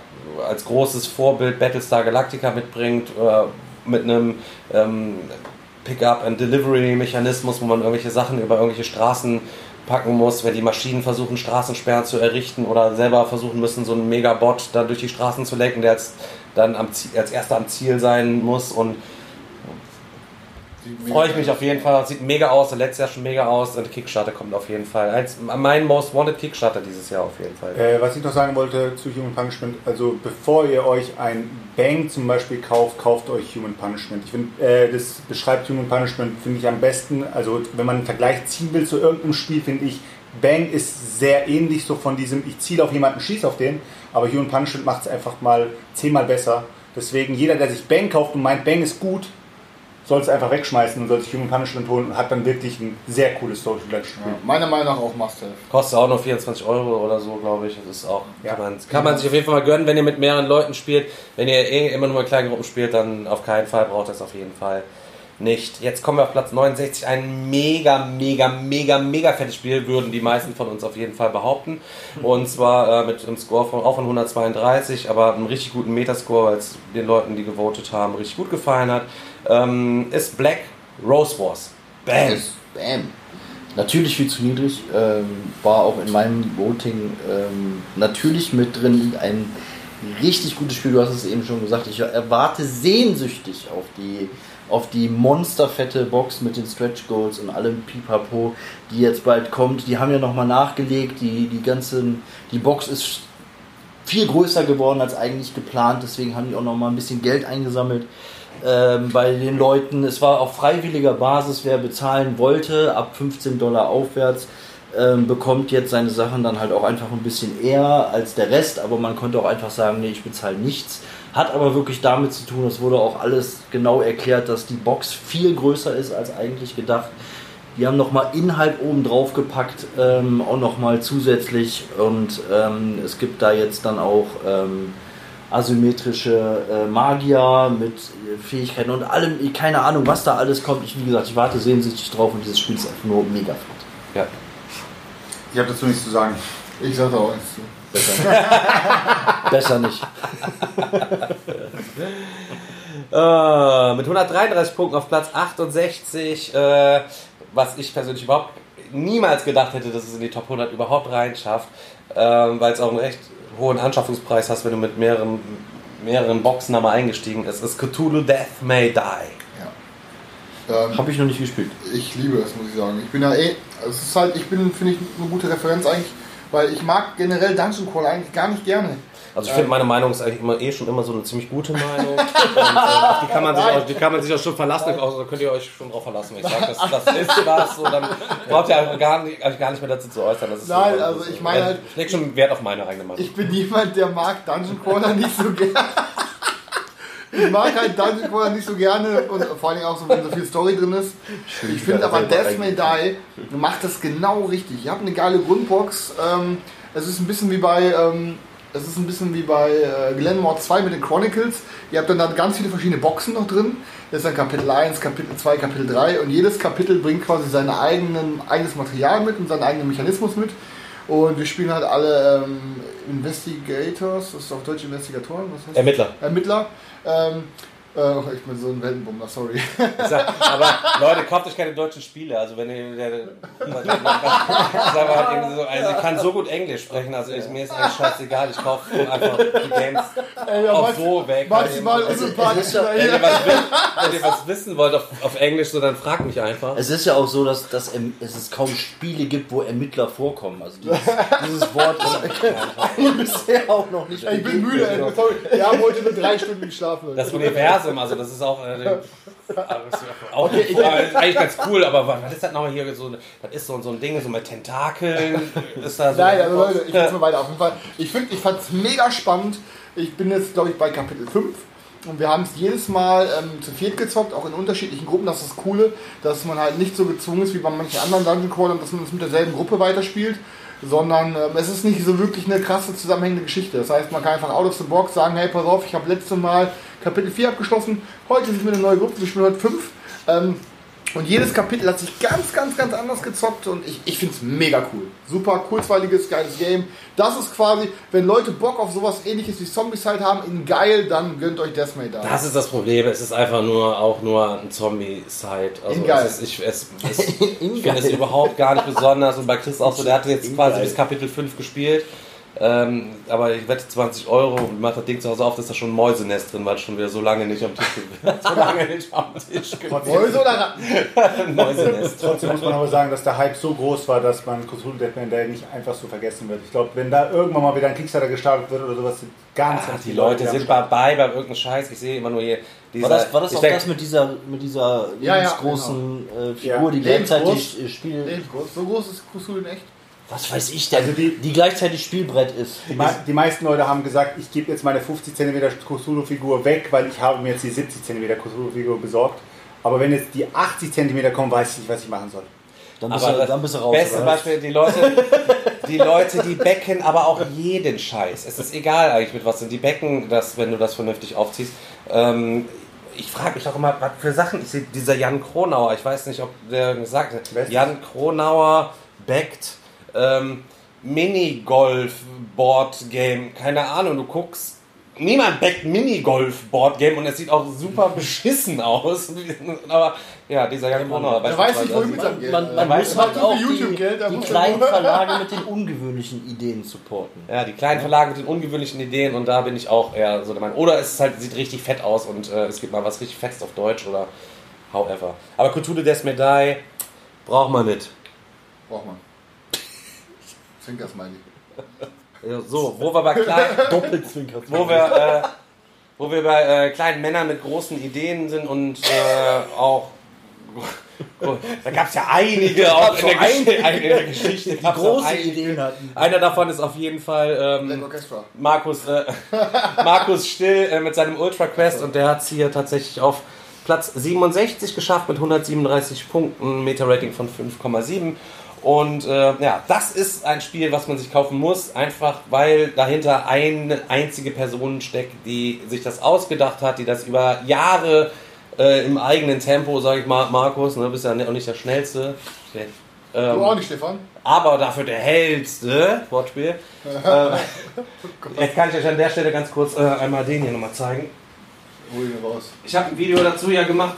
als großes Vorbild Battlestar Galactica mitbringt, äh, mit einem ähm, Pick-up-and-Delivery-Mechanismus, wo man irgendwelche Sachen über irgendwelche Straßen packen muss, wenn die Maschinen versuchen, Straßensperren zu errichten oder selber versuchen müssen, so einen Megabot dann durch die Straßen zu lenken, der als, dann am als erster am Ziel sein muss und freue ich mich auf jeden Fall. Sieht mega aus, letztes Jahr schon mega aus und Kickstarter kommt auf jeden Fall. Eins, mein Most Wanted Kickstarter dieses Jahr auf jeden Fall. Äh, was ich noch sagen wollte zu Human Punishment, also bevor ihr euch ein Bang zum Beispiel kauft, kauft euch Human Punishment. Ich finde, äh, das beschreibt Human Punishment, finde ich am besten. Also wenn man einen Vergleich ziehen will zu irgendeinem Spiel, finde ich, Bang ist sehr ähnlich so von diesem, ich ziele auf jemanden, schieße auf den, aber Human Punishment macht es einfach mal zehnmal besser. Deswegen jeder, der sich Bang kauft und meint, Bang ist gut, soll es einfach wegschmeißen und soll sich Human Punishment holen und hat dann wirklich ein sehr cooles Social Deduction Spiel. Ja, meiner Meinung nach auch Must-Have. Kostet auch nur 24 Euro oder so, glaube ich. Das ist auch, Ja. kann, man, kann man sich auf jeden Fall mal gönnen, wenn ihr mit mehreren Leuten spielt. Wenn ihr eh immer nur in kleinen Gruppen spielt, dann auf keinen Fall braucht ihr es auf jeden Fall nicht. Jetzt kommen wir auf Platz 69. Ein mega, mega, mega, mega fettes Spiel, würden die meisten von uns auf jeden Fall behaupten. Und zwar äh, mit einem Score von, auch von 132, aber einem richtig guten Metascore, weil es den Leuten, die gewotet haben, richtig gut gefallen hat. Ähm, ist Black Rose Wars. Bam! Bam. Natürlich viel zu niedrig. Ähm, war auch in meinem Voting ähm, natürlich mit drin. Ein richtig gutes Spiel. Du hast es eben schon gesagt. Ich erwarte sehnsüchtig auf die auf die monsterfette Box mit den Stretch Goals und allem Pipapo, die jetzt bald kommt. Die haben ja nochmal nachgelegt. Die, die ganzen, die Box ist viel größer geworden als eigentlich geplant. Deswegen haben die auch nochmal ein bisschen Geld eingesammelt ähm, bei den Leuten. Es war auf freiwilliger Basis, wer bezahlen wollte, ab 15 Dollar aufwärts, ähm, bekommt jetzt seine Sachen dann halt auch einfach ein bisschen eher als der Rest, aber man konnte auch einfach sagen, nee, ich bezahle nichts. Hat aber wirklich damit zu tun, es wurde auch alles genau erklärt, dass die Box viel größer ist als eigentlich gedacht. Die haben nochmal Inhalt oben drauf gepackt, ähm, auch nochmal zusätzlich und ähm, es gibt da jetzt dann auch ähm, asymmetrische äh, Magier mit äh, Fähigkeiten und allem, keine Ahnung, was da alles kommt. Ich, wie gesagt, ich warte sehnsüchtig drauf und dieses Spiel ist einfach nur mega flott. Ja. Ich habe dazu nichts zu sagen. Ich sag da auch nichts zu. Besser nicht. [laughs] [laughs] Äh, mit 133 Punkten auf Platz 68, äh, was ich persönlich überhaupt niemals gedacht hätte, dass es in die Top 100 überhaupt reinschafft, ähm, weil es auch einen recht hohen Anschaffungspreis hast, wenn du mit mehreren, mehreren Boxen einmal eingestiegen bist. Es ist Cthulhu Death May Die. Ähm, Habe ich noch nicht gespielt. ich liebe es, muss ich sagen. Ich bin ja eh, es ist halt, ich bin, finde ich, eine gute Referenz eigentlich, weil ich mag generell Dungeon Crawl eigentlich gar nicht gerne. Also ich finde, meine Meinung ist eigentlich immer eh schon immer so eine ziemlich gute Meinung. [laughs] Und, äh, auf die, kann man sich auch, die kann man sich auch schon verlassen. Also, da könnt ihr euch schon drauf verlassen. Wenn ich sage, das, das ist was, so, dann braucht ihr einfach gar nicht, eigentlich gar nicht mehr dazu zu äußern. Das ist Nein, so, also ich meine halt- Ich leg schon Wert auf meine eigene Meinung. Ich bin jemand, der mag Dungeon Crawler [laughs] nicht so gerne. Ich mag halt Dungeon Crawler nicht so gerne und vor allem auch so, wenn so viel Story drin ist. Ich finde aber Death May Die macht das genau richtig. Ihr habt eine geile Grundbox. Ähm, es ist ein bisschen wie bei, ähm, es ist ein bisschen wie bei äh, Glenmore 2 mit den Chronicles. Ihr habt dann da ganz viele verschiedene Boxen noch drin. Das ist dann Kapitel 1, Kapitel 2, Kapitel 3 und jedes Kapitel bringt quasi sein eigenen, eigenes Material mit und seinen eigenen Mechanismus mit. Und wir spielen halt alle ähm, Investigators, das ist auf Deutsch Investigatoren, was heißt Ermittler. Ermittler. Ähm, äh, ich bin so ein Weltenbummler, sorry. Sag, aber Leute, kauft euch keine deutschen Spiele. Also wenn ihr der, der, mal, irgendwie so, also ich kann so gut Englisch sprechen, also ich, mir ist eigentlich scheißegal, ich kaufe einfach die Games Ey, ja, auch max- so weg. Maximal Wenn unsympathisch. ihr, was, wi- wenn ihr was wissen wollt auf, auf Englisch, so dann fragt mich einfach. Es ist ja auch so, dass, dass es es kaum Spiele gibt, wo Ermittler vorkommen. Also dieses, dieses Wort ist bisher auch noch nicht Ich bin müde, ey, sorry. Wir haben heute nur drei Stunden geschlafen. Das Universum, also das ist auch, äh, [laughs] auch äh, ist eigentlich ganz cool, aber was ist das nochmal hier so? Das ist so, so ein Ding, so mit Tentakeln. [laughs] Ist da so Nein, also Leute, ich geht's mal weiter. Auf jeden Fall, ich finde, ich fand es mega spannend. Ich bin jetzt, glaube ich, bei Kapitel 5. Und wir haben es jedes Mal ähm, zu viert gezockt, auch in unterschiedlichen Gruppen. Das ist das Coole, dass man halt nicht so gezwungen ist wie bei manchen anderen Dungeon Crawlern, dass man es mit derselben Gruppe weiterspielt, sondern ähm, es ist nicht so wirklich eine krasse zusammenhängende Geschichte. Das heißt, man kann einfach out of the box sagen, hey, pass auf, ich habe letztes Mal Kapitel 4 abgeschlossen, heute sind wir eine neue Gruppe, wir spielen heute 5. Ähm, und jedes Kapitel hat sich ganz, ganz, ganz anders gezockt und ich, ich finde es mega cool. Super kurzweiliges, geiles Game. Das ist quasi, wenn Leute Bock auf sowas ähnliches wie Zombies halt haben, in geil, dann gönnt euch Death May Die. Das ist das Problem. Es ist einfach nur auch nur ein Zombie-Side. Also In geil. es ist, ich es, es, [laughs] ich finde es überhaupt gar nicht besonders. Und bei Chris auch so, der hatte jetzt In quasi geil. bis Kapitel 5 gespielt. Ähm, aber ich wette 20 Euro und macht das Ding zu Hause auf, dass da schon ein Mäusenest drin war, schon wieder so lange nicht am Tisch gewesen. [laughs] So lange nicht am Tisch gewesen. Mäuse oder [laughs] Mäusenest. Trotzdem muss man aber sagen, dass der Hype so groß war, dass man Cthulhu Deathman Day nicht einfach so vergessen wird. Ich glaube, wenn da irgendwann mal wieder ein Kickstarter gestartet wird oder sowas, sind ganz, Ach, ganz die Leute am sind dabei bei irgendeinem Scheiß. Ich sehe immer nur hier. Dieser, War das, war das auch denk- das mit dieser, mit dieser Ja, ja, lebensgroßen äh, Figur, Ja. die gleichzeitig äh, Spiel. Lebensgroß. So groß ist Cthulhu in echt. Was weiß ich denn? Also die- die, gleichzeitig Spielbrett ist. Die, mei- die meisten Leute haben gesagt, ich gebe jetzt meine 50 cm Cthulhu-Figur weg, weil ich habe mir jetzt die 70 cm Cthulhu-Figur besorgt. Aber wenn jetzt die 80 cm kommen, weiß ich nicht, was ich machen soll. Dann bist, Aber du, das dann bist du raus. Beste oder? Beispiel, die Leute, die Leute, die becken aber auch jeden Scheiß. Es ist egal eigentlich mit was sind. Die becken das, wenn du das vernünftig aufziehst. Ähm, ich frage mich auch immer, was für Sachen. Ich sehe dieser Jan Kronauer, ich weiß nicht, ob der gesagt hat. Jan Kronauer backt ähm, Minigolf-Board-Game. Keine Ahnung, du guckst. Niemand backt Minigolf-Board-Game und es sieht auch super [laughs] beschissen aus. Aber ja, dieser Jan Kronauer. Der weiß nicht, wohin mit seinem Geld. Man, man weiß, muss man halt auch YouTube die, die kleinen [laughs] man- Verlage mit den ungewöhnlichen Ideen supporten. Ja, die kleinen Verlage mit den ungewöhnlichen Ideen und da bin ich auch eher so der Meinung. Oder es ist halt, sieht richtig fett aus und äh, es gibt mal was richtig Fettes auf Deutsch oder however. Aber Cthulhu Des Medaille braucht man nicht. Braucht man. Zwinker-Smiley. Ja, so, wo wir bei kleinen, [laughs] Doppelzwinkert. wo wir, äh, wo wir bei äh, kleinen Männern mit großen Ideen sind und äh, auch da gab es ja einige auch in der, Gesch in der Geschichte. Die große einige. Ideen hatten. Einer davon ist auf jeden Fall ähm. Markus, äh, [laughs] Markus Still äh, mit seinem Ultra Quest und der hat es hier tatsächlich auf Platz 67 geschafft mit 137 Punkten, Meta-Rating von 5,7 Und äh, ja, das ist ein Spiel, was man sich kaufen muss, einfach weil dahinter eine einzige Person steckt, die sich das ausgedacht hat, die das über Jahre äh, im eigenen Tempo, sag ich mal, Markus, ne, bist ja auch nicht der Schnellste. Ähm, Du auch nicht, Stefan? aber dafür der hellste Wortspiel. [laughs] äh, jetzt kann ich euch an der Stelle ganz kurz äh, einmal den hier nochmal zeigen. Hol ihn raus. Ich habe ein Video dazu ja gemacht.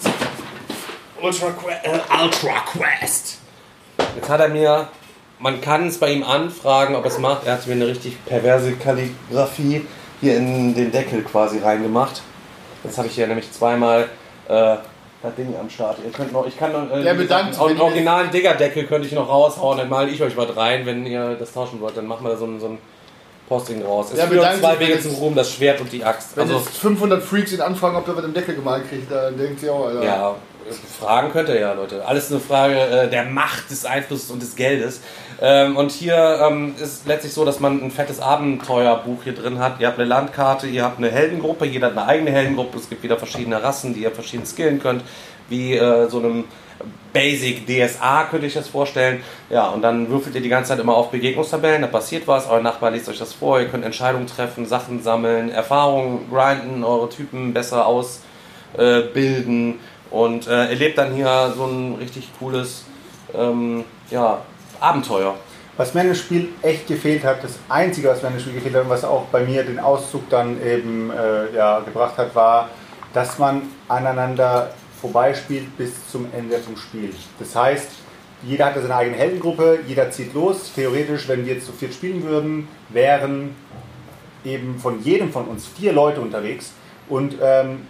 Ultra, Que äh, Ultra Quest. Jetzt hat er mir, man kann es bei ihm anfragen, ob er es macht. Er hat mir eine richtig perverse Kalligrafie hier in den Deckel quasi reingemacht. Jetzt habe ich hier nämlich zweimal äh, das Ding am Start. Ihr könnt noch, ich kann noch, äh, Der bedankt, ihr- originalen Diggerdeckel könnte ich noch raushauen, dann male ich euch was rein, wenn ihr das tauschen wollt, dann machen wir da so ein, so ein Posting raus. Es führt bedankt zwei Wege zum Ruhm, das Schwert und die Axt. Wenn Also, jetzt 500 Freaks ihn anfragen, ob er was im Deckel gemalt kriegt, dann denkt sie auch, Alter. Ja, fragen könnt ihr ja, Leute. Alles eine Frage äh, der Macht, des Einflusses und des Geldes. Ähm, und hier ähm, ist letztlich so, dass man ein fettes Abenteuerbuch hier drin hat. Ihr habt eine Landkarte, ihr habt eine Heldengruppe, jeder hat eine eigene Heldengruppe. Es gibt wieder verschiedene Rassen, die ihr verschieden skillen könnt. Wie äh, so einem Basic DSA könnte ich das vorstellen. Ja, und dann würfelt ihr die ganze Zeit immer auf Begegnungstabellen, da passiert was, euer Nachbar liest euch das vor, ihr könnt Entscheidungen treffen, Sachen sammeln, Erfahrungen grinden, eure Typen besser ausbilden und äh, erlebt dann hier so ein richtig cooles ähm, ja, Abenteuer. Was mir in dem Spiel echt gefehlt hat, das Einzige, was mir in dem Spiel gefehlt hat und was auch bei mir den Auszug dann eben äh, ja, gebracht hat, war, dass man aneinander vorbeispielt bis zum Ende vom Spiel. Das heißt, jeder hat ja seine eigene Heldengruppe, jeder zieht los. Theoretisch, wenn wir jetzt zu viert spielen würden, wären eben von jedem von uns vier Leute unterwegs und ähm,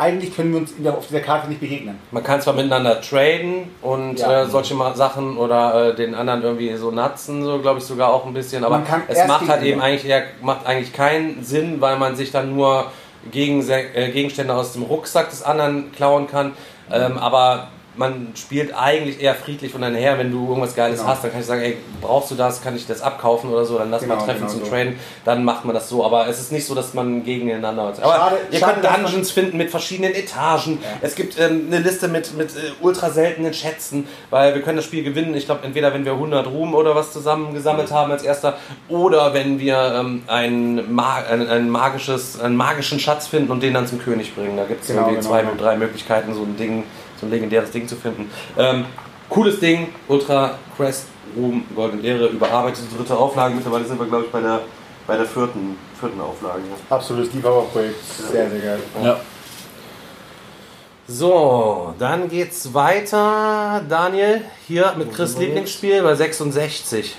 eigentlich können wir uns auf dieser Karte nicht begegnen. Man kann zwar miteinander traden und Ja. äh, solche Ma- Sachen oder äh, den anderen irgendwie so natzen, so glaube ich sogar auch ein bisschen, aber es macht halt eben eigentlich eher, macht eigentlich keinen Sinn, weil man sich dann nur gegen, äh, Gegenstände aus dem Rucksack des anderen klauen kann. Ähm, aber man spielt eigentlich eher friedlich von her. Wenn du irgendwas Geiles Genau. hast, dann kann ich sagen, ey, brauchst du das, kann ich das abkaufen oder so, dann lass mal Genau, treffen genau zum so. Traden, dann macht man das so. Aber es ist nicht so, dass man gegeneinander... Aber Schade- ihr schade, könnt Dungeons finden mit verschiedenen Etagen. Es gibt ähm, eine Liste mit, mit äh, ultra seltenen Schätzen, weil wir können das Spiel gewinnen. Ich glaube, entweder wenn wir 100 Ruhm oder was zusammengesammelt haben als erster, oder wenn wir ähm, ein, Ma ein, ein magisches, einen magischen Schatz finden und den dann zum König bringen. Da gibt es Genau, irgendwie genau, zwei, genau. drei Möglichkeiten, so ein Ding, so ein legendäres Ding zu finden. Ähm, cooles Ding, Ultra Quest, Ruhm, Goldene Ehre, überarbeitete dritte Auflage. Mittlerweile sind wir, glaube ich, bei der, bei der vierten, vierten Auflage. Ja. Absolutes Liebhaberprojekt. Sehr, sehr geil. Ja. So, dann geht's weiter. Daniel, hier mit Chris Lieblingsspiel bei 66.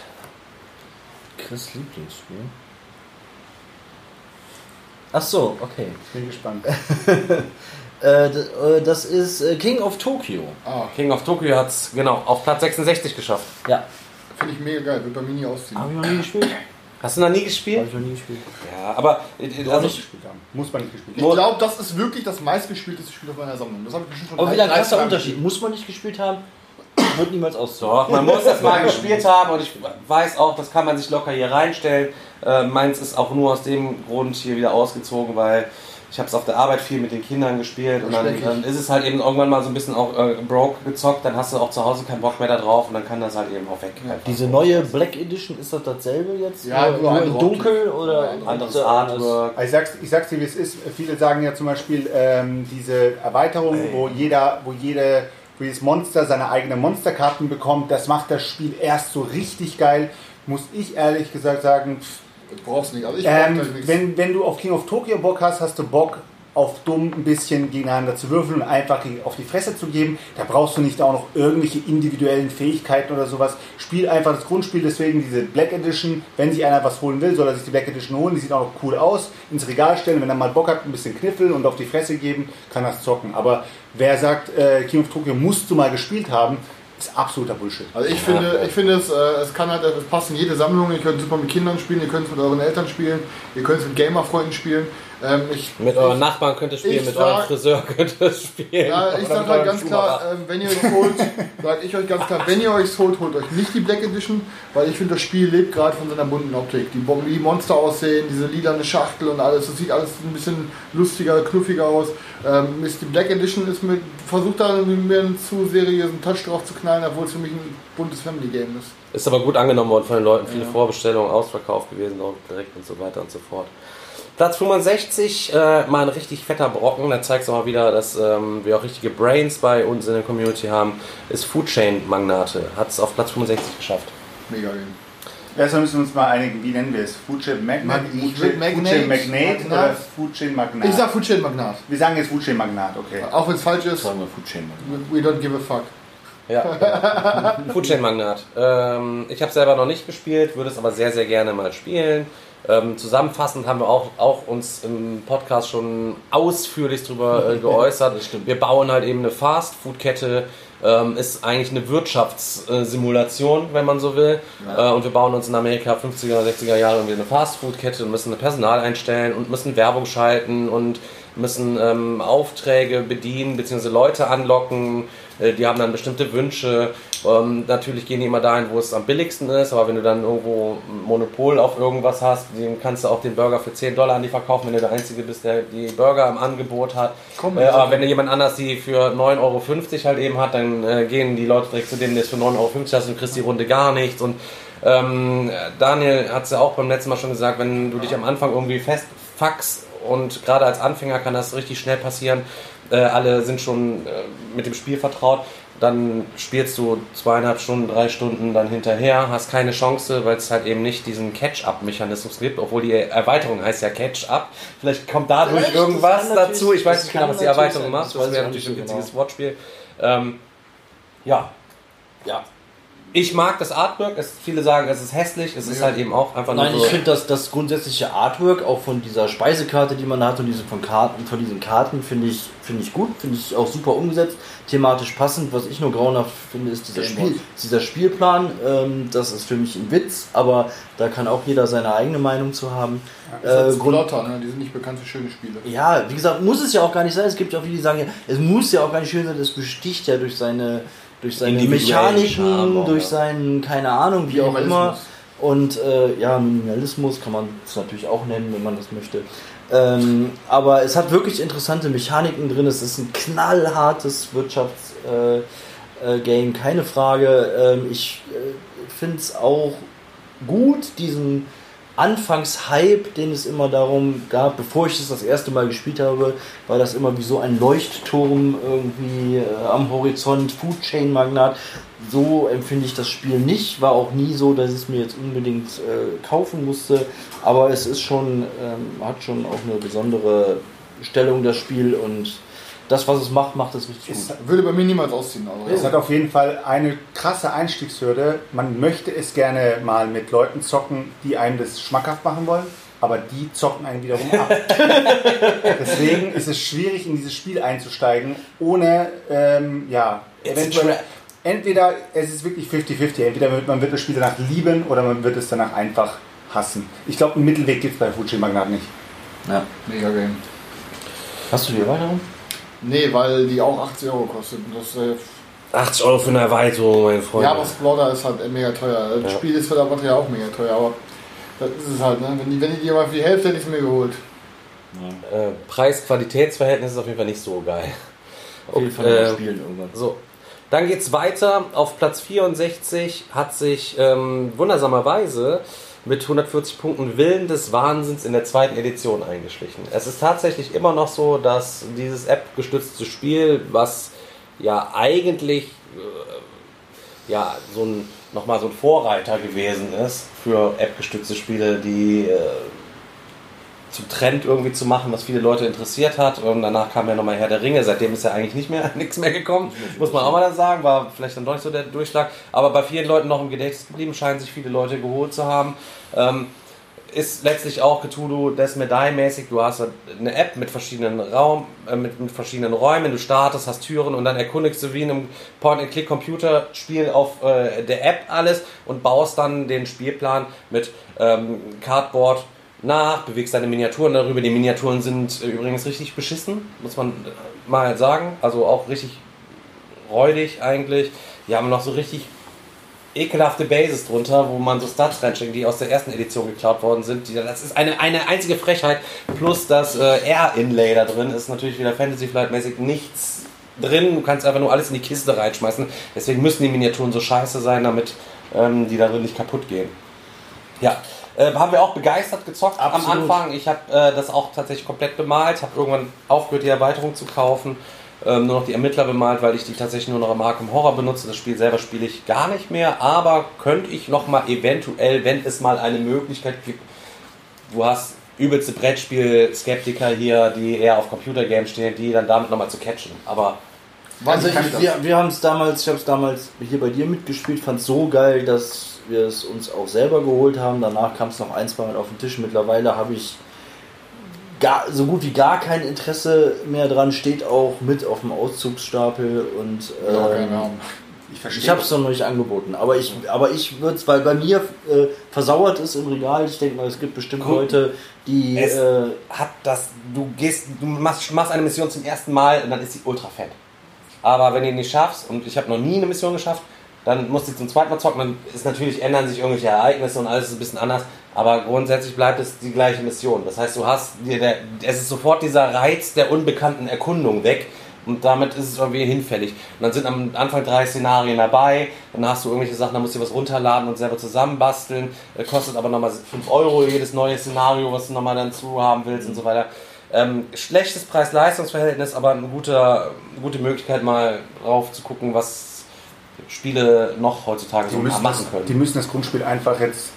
Chris Lieblingsspiel. Ach so, okay. Bin gespannt. [laughs] Äh, äh, das ist äh, King of Tokyo. Ah, King of Tokyo hat's genau auf Platz 66 geschafft. Ja. finde ich mega geil. Wird bei mir nie ausziehen. Habe ich noch nie gespielt? Hast du noch nie Habe gespielt? ich noch nie gespielt. Ja, aber äh, also, nicht gespielt haben. Muss man nicht gespielt Ich haben. glaube, das ist wirklich das meistgespielteste Spiel auf meiner Sammlung. Das habe ich bestimmt schon Aber wieder ein 30 krasser Unterschied. Muss man nicht gespielt haben, wird niemals ausziehen. doch, man muss [laughs] das mal gespielt haben und ich weiß auch, das kann man sich locker hier reinstellen. Äh, meins ist auch nur aus dem Grund hier wieder ausgezogen, weil ich habe es auf der Arbeit viel mit den Kindern gespielt und dann, dann ist es halt eben irgendwann mal so ein bisschen auch äh, broke gezockt, dann hast du auch zu Hause keinen Bock mehr da drauf und dann kann das halt eben auch weg. einfach. Diese neue Black Edition, ist das dasselbe jetzt? Ja, nur, nur nur in dunkel oder Anderes oder Artwork. Ich sag's, ich sag's dir, wie es ist. Viele sagen ja zum Beispiel ähm, diese Erweiterung, wo jeder, wo jede, wo jedes Monster seine eigenen Monsterkarten bekommt. Das macht das Spiel erst so richtig geil. Muss ich ehrlich gesagt sagen, pff, Das brauchst du nicht. Also ich ähm, gleich nichts. wenn, wenn du auf King of Tokyo Bock hast, hast du Bock auf dumm ein bisschen gegeneinander zu würfeln und einfach auf die Fresse zu geben. Da brauchst du nicht auch noch irgendwelche individuellen Fähigkeiten oder sowas. Spiel einfach das Grundspiel, deswegen diese Black Edition. Wenn sich einer was holen will, soll er sich die Black Edition holen. Die sieht auch noch cool aus. Ins Regal stellen, wenn er mal Bock hat, ein bisschen kniffeln und auf die Fresse geben, kann das zocken. Aber wer sagt, äh, King of Tokyo musst du mal gespielt haben, ist absoluter Bullshit. Also ich finde, ich finde es, äh, es kann halt, es passt in jede Sammlung. Ihr könnt super mit Kindern spielen, ihr könnt es mit euren Eltern spielen, ihr könnt es mit Gamerfreunden spielen. Ähm, ich, Mit euren Nachbarn könnt ihr spielen, mit sag- eurem Friseur könnt ihr spielen. Ja, ich Oder sag mit halt ganz klar, ähm, wenn ihr euch holt, sag ich euch ganz klar, wenn ihr euch holt, holt euch nicht die Black Edition, weil ich finde, das Spiel lebt gerade von seiner bunten Optik. Die, die Monster aussehen, diese lilane Schachtel und alles, das sieht alles ein bisschen lustiger, knuffiger aus. Ähm, ist die Black Edition ist mit, versucht da mir einen zu seriösen Touch drauf zu knallen, obwohl es für mich ein buntes Family Game ist. Ist aber gut angenommen worden von den Leuten. Viele Ja. Vorbestellungen, ausverkauft gewesen, auch direkt und so weiter und so fort. Platz 65, äh, mal ein richtig fetter Brocken. Da zeigt es auch mal wieder, dass ähm, wir auch richtige Brains bei uns in der Community haben. Ist Food Chain Magnate. Hat es auf Platz 65 geschafft. Mega Game. Erstmal müssen wir uns mal einigen, wie nennen wir es? Food Chain Magnate, Mag- Food Chain- Magnate, Food Magnate oder Food Chain Magnate? Ich sag Food Chain Magnat. wir sagen jetzt Food Chain Magnate, okay. Auch wenn es falsch ist, Sagen wir Food Chain. we we don't give a fuck. Ja. [laughs] Food Chain Magnat. Ähm, ich habe selber noch nicht gespielt, würde es aber sehr, sehr gerne mal spielen. Ähm, zusammenfassend haben wir auch, auch uns im Podcast schon ausführlich darüber äh, [laughs] geäußert. Wir bauen halt eben eine Fast-Food-Kette. Ähm, ist eigentlich eine Wirtschaftssimulation, wenn man so will. Äh, und wir bauen uns in Amerika 50er oder 60er Jahre irgendwie eine Fast-Food-Kette und müssen Personal einstellen und müssen Werbung schalten und müssen ähm, Aufträge bedienen bzw. Leute anlocken. Äh, die haben dann bestimmte Wünsche. Ähm, natürlich gehen die immer dahin, wo es am billigsten ist, aber wenn du dann irgendwo ein Monopol auf irgendwas hast, dann kannst du auch den Burger für 10 Dollar an die verkaufen, wenn du der Einzige bist, der die Burger im Angebot hat. Komm, äh, jetzt. aber wenn du jemand anders die für 9,50 Euro halt eben hat, dann äh, gehen die Leute direkt zu dem, der es für 9,50 Euro hast und kriegst die Runde gar nichts. Und ähm, Daniel hat es ja auch beim letzten Mal schon gesagt, wenn du dich am Anfang irgendwie festfuckst und gerade als Anfänger kann das richtig schnell passieren, äh, alle sind schon äh, mit dem Spiel vertraut, dann spielst du zweieinhalb Stunden, drei Stunden dann hinterher, hast keine Chance, weil es halt eben nicht diesen Catch-up-Mechanismus gibt, obwohl die Erweiterung heißt ja Catch-up. Vielleicht kommt dadurch das irgendwas dazu. Ich weiß nicht genau, was die Erweiterung sein, macht. das Das, wäre natürlich ein witziges Wortspiel. Ähm, ja. Ja. Ich mag das Artwork. Es, viele sagen, es ist hässlich. Es ist halt eben auch einfach Nein, nur ich finde das, das grundsätzliche Artwork auch von dieser Speisekarte, die man hat und diese von Karten, von diesen Karten finde ich, finde ich gut, finde ich auch super umgesetzt, thematisch passend. Was ich nur grauenhaft finde, ist dieser, Spiel, dieser Spielplan. Ähm, das ist für mich ein Witz, aber da kann auch jeder seine eigene Meinung zu haben. Das Äh, ist Grund, Plotter, ne? Die sind nicht bekannt für schöne Spiele. ja, wie gesagt, muss es ja auch gar nicht sein. Es gibt ja auch viele, die sagen, ja, es muss ja auch gar nicht schön sein, es besticht ja durch seine, durch seine Mechaniken, Charme durch seinen, keine Ahnung, wie auch immer. Und äh, ja, Minimalismus kann man es natürlich auch nennen, wenn man das möchte. Ähm, aber es hat wirklich interessante Mechaniken drin. Es ist ein knallhartes Wirtschaftsgame, äh, Game, keine Frage. Ähm, ich äh, finde es auch gut, diesen Anfangshype, den es immer darum gab, bevor ich es das erste Mal gespielt habe, war das immer wie so ein Leuchtturm irgendwie äh, am Horizont, Food Chain Magnat. So empfinde ich das Spiel nicht. War auch nie so, dass ich es mir jetzt unbedingt äh, kaufen musste. Aber es ist schon, ähm, hat schon auch eine besondere Stellung, das Spiel. Und das, was es macht, macht es richtig Ist, gut. Würde bei mir niemals ausziehen. Also, es hat auf jeden Fall eine krasse Einstiegshürde. Man möchte es gerne mal mit Leuten zocken, die einem das schmackhaft machen wollen, aber die zocken einen wiederum ab. [laughs] Deswegen ist es schwierig, in dieses Spiel einzusteigen, ohne, ähm, ja, eventuell. Entweder es ist wirklich 50-50, entweder man wird das Spiel danach lieben oder man wird es danach einfach hassen. Ich glaube, einen Mittelweg gibt es bei Fuji Magnat nicht. Ja. Mega Game. Hast du die Erweiterung? Nee, weil die auch 80 Euro kostet. Und Das, äh, 80 Euro für eine Erweiterung, meine Freunde. ja, aber Splauder ist halt mega teuer. Das Ja. Spiel ist für der Batterie auch mega teuer, aber das ist es halt, ne? Wenn die, wenn die dir mal für die Hälfte hätte ich es mir geholt. äh, Preis-Qualitätsverhältnis ist auf jeden Fall nicht so geil. Auf jeden Fall äh, spielen irgendwann. So, dann geht's weiter. Auf Platz 64 hat sich ähm, wundersamerweise mit 140 Punkten Willen des Wahnsinns in der zweiten Edition eingeschlichen. Es ist tatsächlich immer noch so, dass dieses App-gestützte Spiel, was ja eigentlich äh, ja so ein nochmal so ein Vorreiter gewesen ist für App-gestützte Spiele, die äh, zum Trend irgendwie zu machen, was viele Leute interessiert hat. Und danach kam ja nochmal Herr der Ringe. Seitdem ist ja eigentlich nicht mehr [laughs] nichts mehr gekommen. Muss man auch mal sagen. War vielleicht dann doch nicht so der Durchschlag. Aber bei vielen Leuten noch im Gedächtnis geblieben, scheinen sich viele Leute geholt zu haben. Ähm, ist letztlich auch Cthulhu Death Medaille mäßig. Du hast eine App mit verschiedenen Raum, äh, mit, mit verschiedenen Räumen. Du startest, hast Türen und dann erkundigst du wie in einem Point-and-Click-Computerspiel auf äh, der App alles und baust dann den Spielplan mit ähm, Cardboard nach, bewegst deine Miniaturen darüber. Die Miniaturen sind äh, übrigens richtig beschissen, muss man äh, mal sagen. Also auch richtig räudig eigentlich. Die haben noch so richtig ekelhafte Bases drunter, wo man so Stats reinsteckt, die aus der ersten Edition geklaut worden sind. Das ist eine, eine einzige Frechheit. Plus das äh, R-Inlay da drin ist natürlich wieder Fantasy Flight-mäßig nichts drin. Du kannst einfach nur alles in die Kiste reinschmeißen. Deswegen müssen die Miniaturen so scheiße sein, damit ähm, die da drin nicht kaputt gehen. Ja, äh, haben wir auch begeistert gezockt Absolut. am Anfang. Ich habe äh, das auch tatsächlich komplett bemalt, habe irgendwann aufgehört, die Erweiterung zu kaufen. Ähm, nur noch die Ermittler bemalt, weil ich die tatsächlich nur noch im Arkham Horror benutze. Das Spiel selber spiele ich gar nicht mehr, aber könnte ich noch mal eventuell, wenn es mal eine Möglichkeit gibt, du hast übelste Brettspiel-Skeptiker hier, die eher auf Computergames stehen, die dann damit nochmal zu catchen. Aber Also ich, ich wir, wir haben es damals, ich habe es damals hier bei dir mitgespielt, fand es so geil, dass wir es uns auch selber geholt haben. Danach kam es noch ein, zwei Mal auf den Tisch. Mittlerweile habe ich gar, so gut wie gar kein Interesse mehr dran, steht auch mit auf dem Auszugsstapel und Ja, ähm, keine Ahnung. Ich verstehe. ich habe es noch nicht angeboten, aber ich, aber ich würde es, weil bei mir äh, versauert ist im Regal. Ich denke mal, es gibt bestimmt Guck, Leute, die es äh, hat das, du gehst, du machst, machst eine Mission zum ersten Mal und dann ist sie ultra fett. Aber wenn du die nicht schaffst, und ich habe noch nie eine Mission geschafft, dann musst du zum zweiten Mal zocken, dann ist natürlich, ändern sich irgendwelche Ereignisse und alles ist ein bisschen anders, aber grundsätzlich bleibt es die gleiche Mission. Das heißt, du hast, dir der, es ist sofort dieser Reiz der unbekannten Erkundung weg und damit ist es irgendwie hinfällig. Und dann sind am Anfang drei Szenarien dabei, dann hast du irgendwelche Sachen, da musst du was runterladen und selber zusammenbasteln, Äh, kostet aber nochmal 5 Euro jedes neue Szenario, was du nochmal dann zu haben willst und so weiter. Ähm, schlechtes Preis-Leistungs-Verhältnis, aber eine gute, gute Möglichkeit mal drauf zu gucken, was Spiele noch heutzutage Die so machen das, können. die müssen das Grundspiel einfach jetzt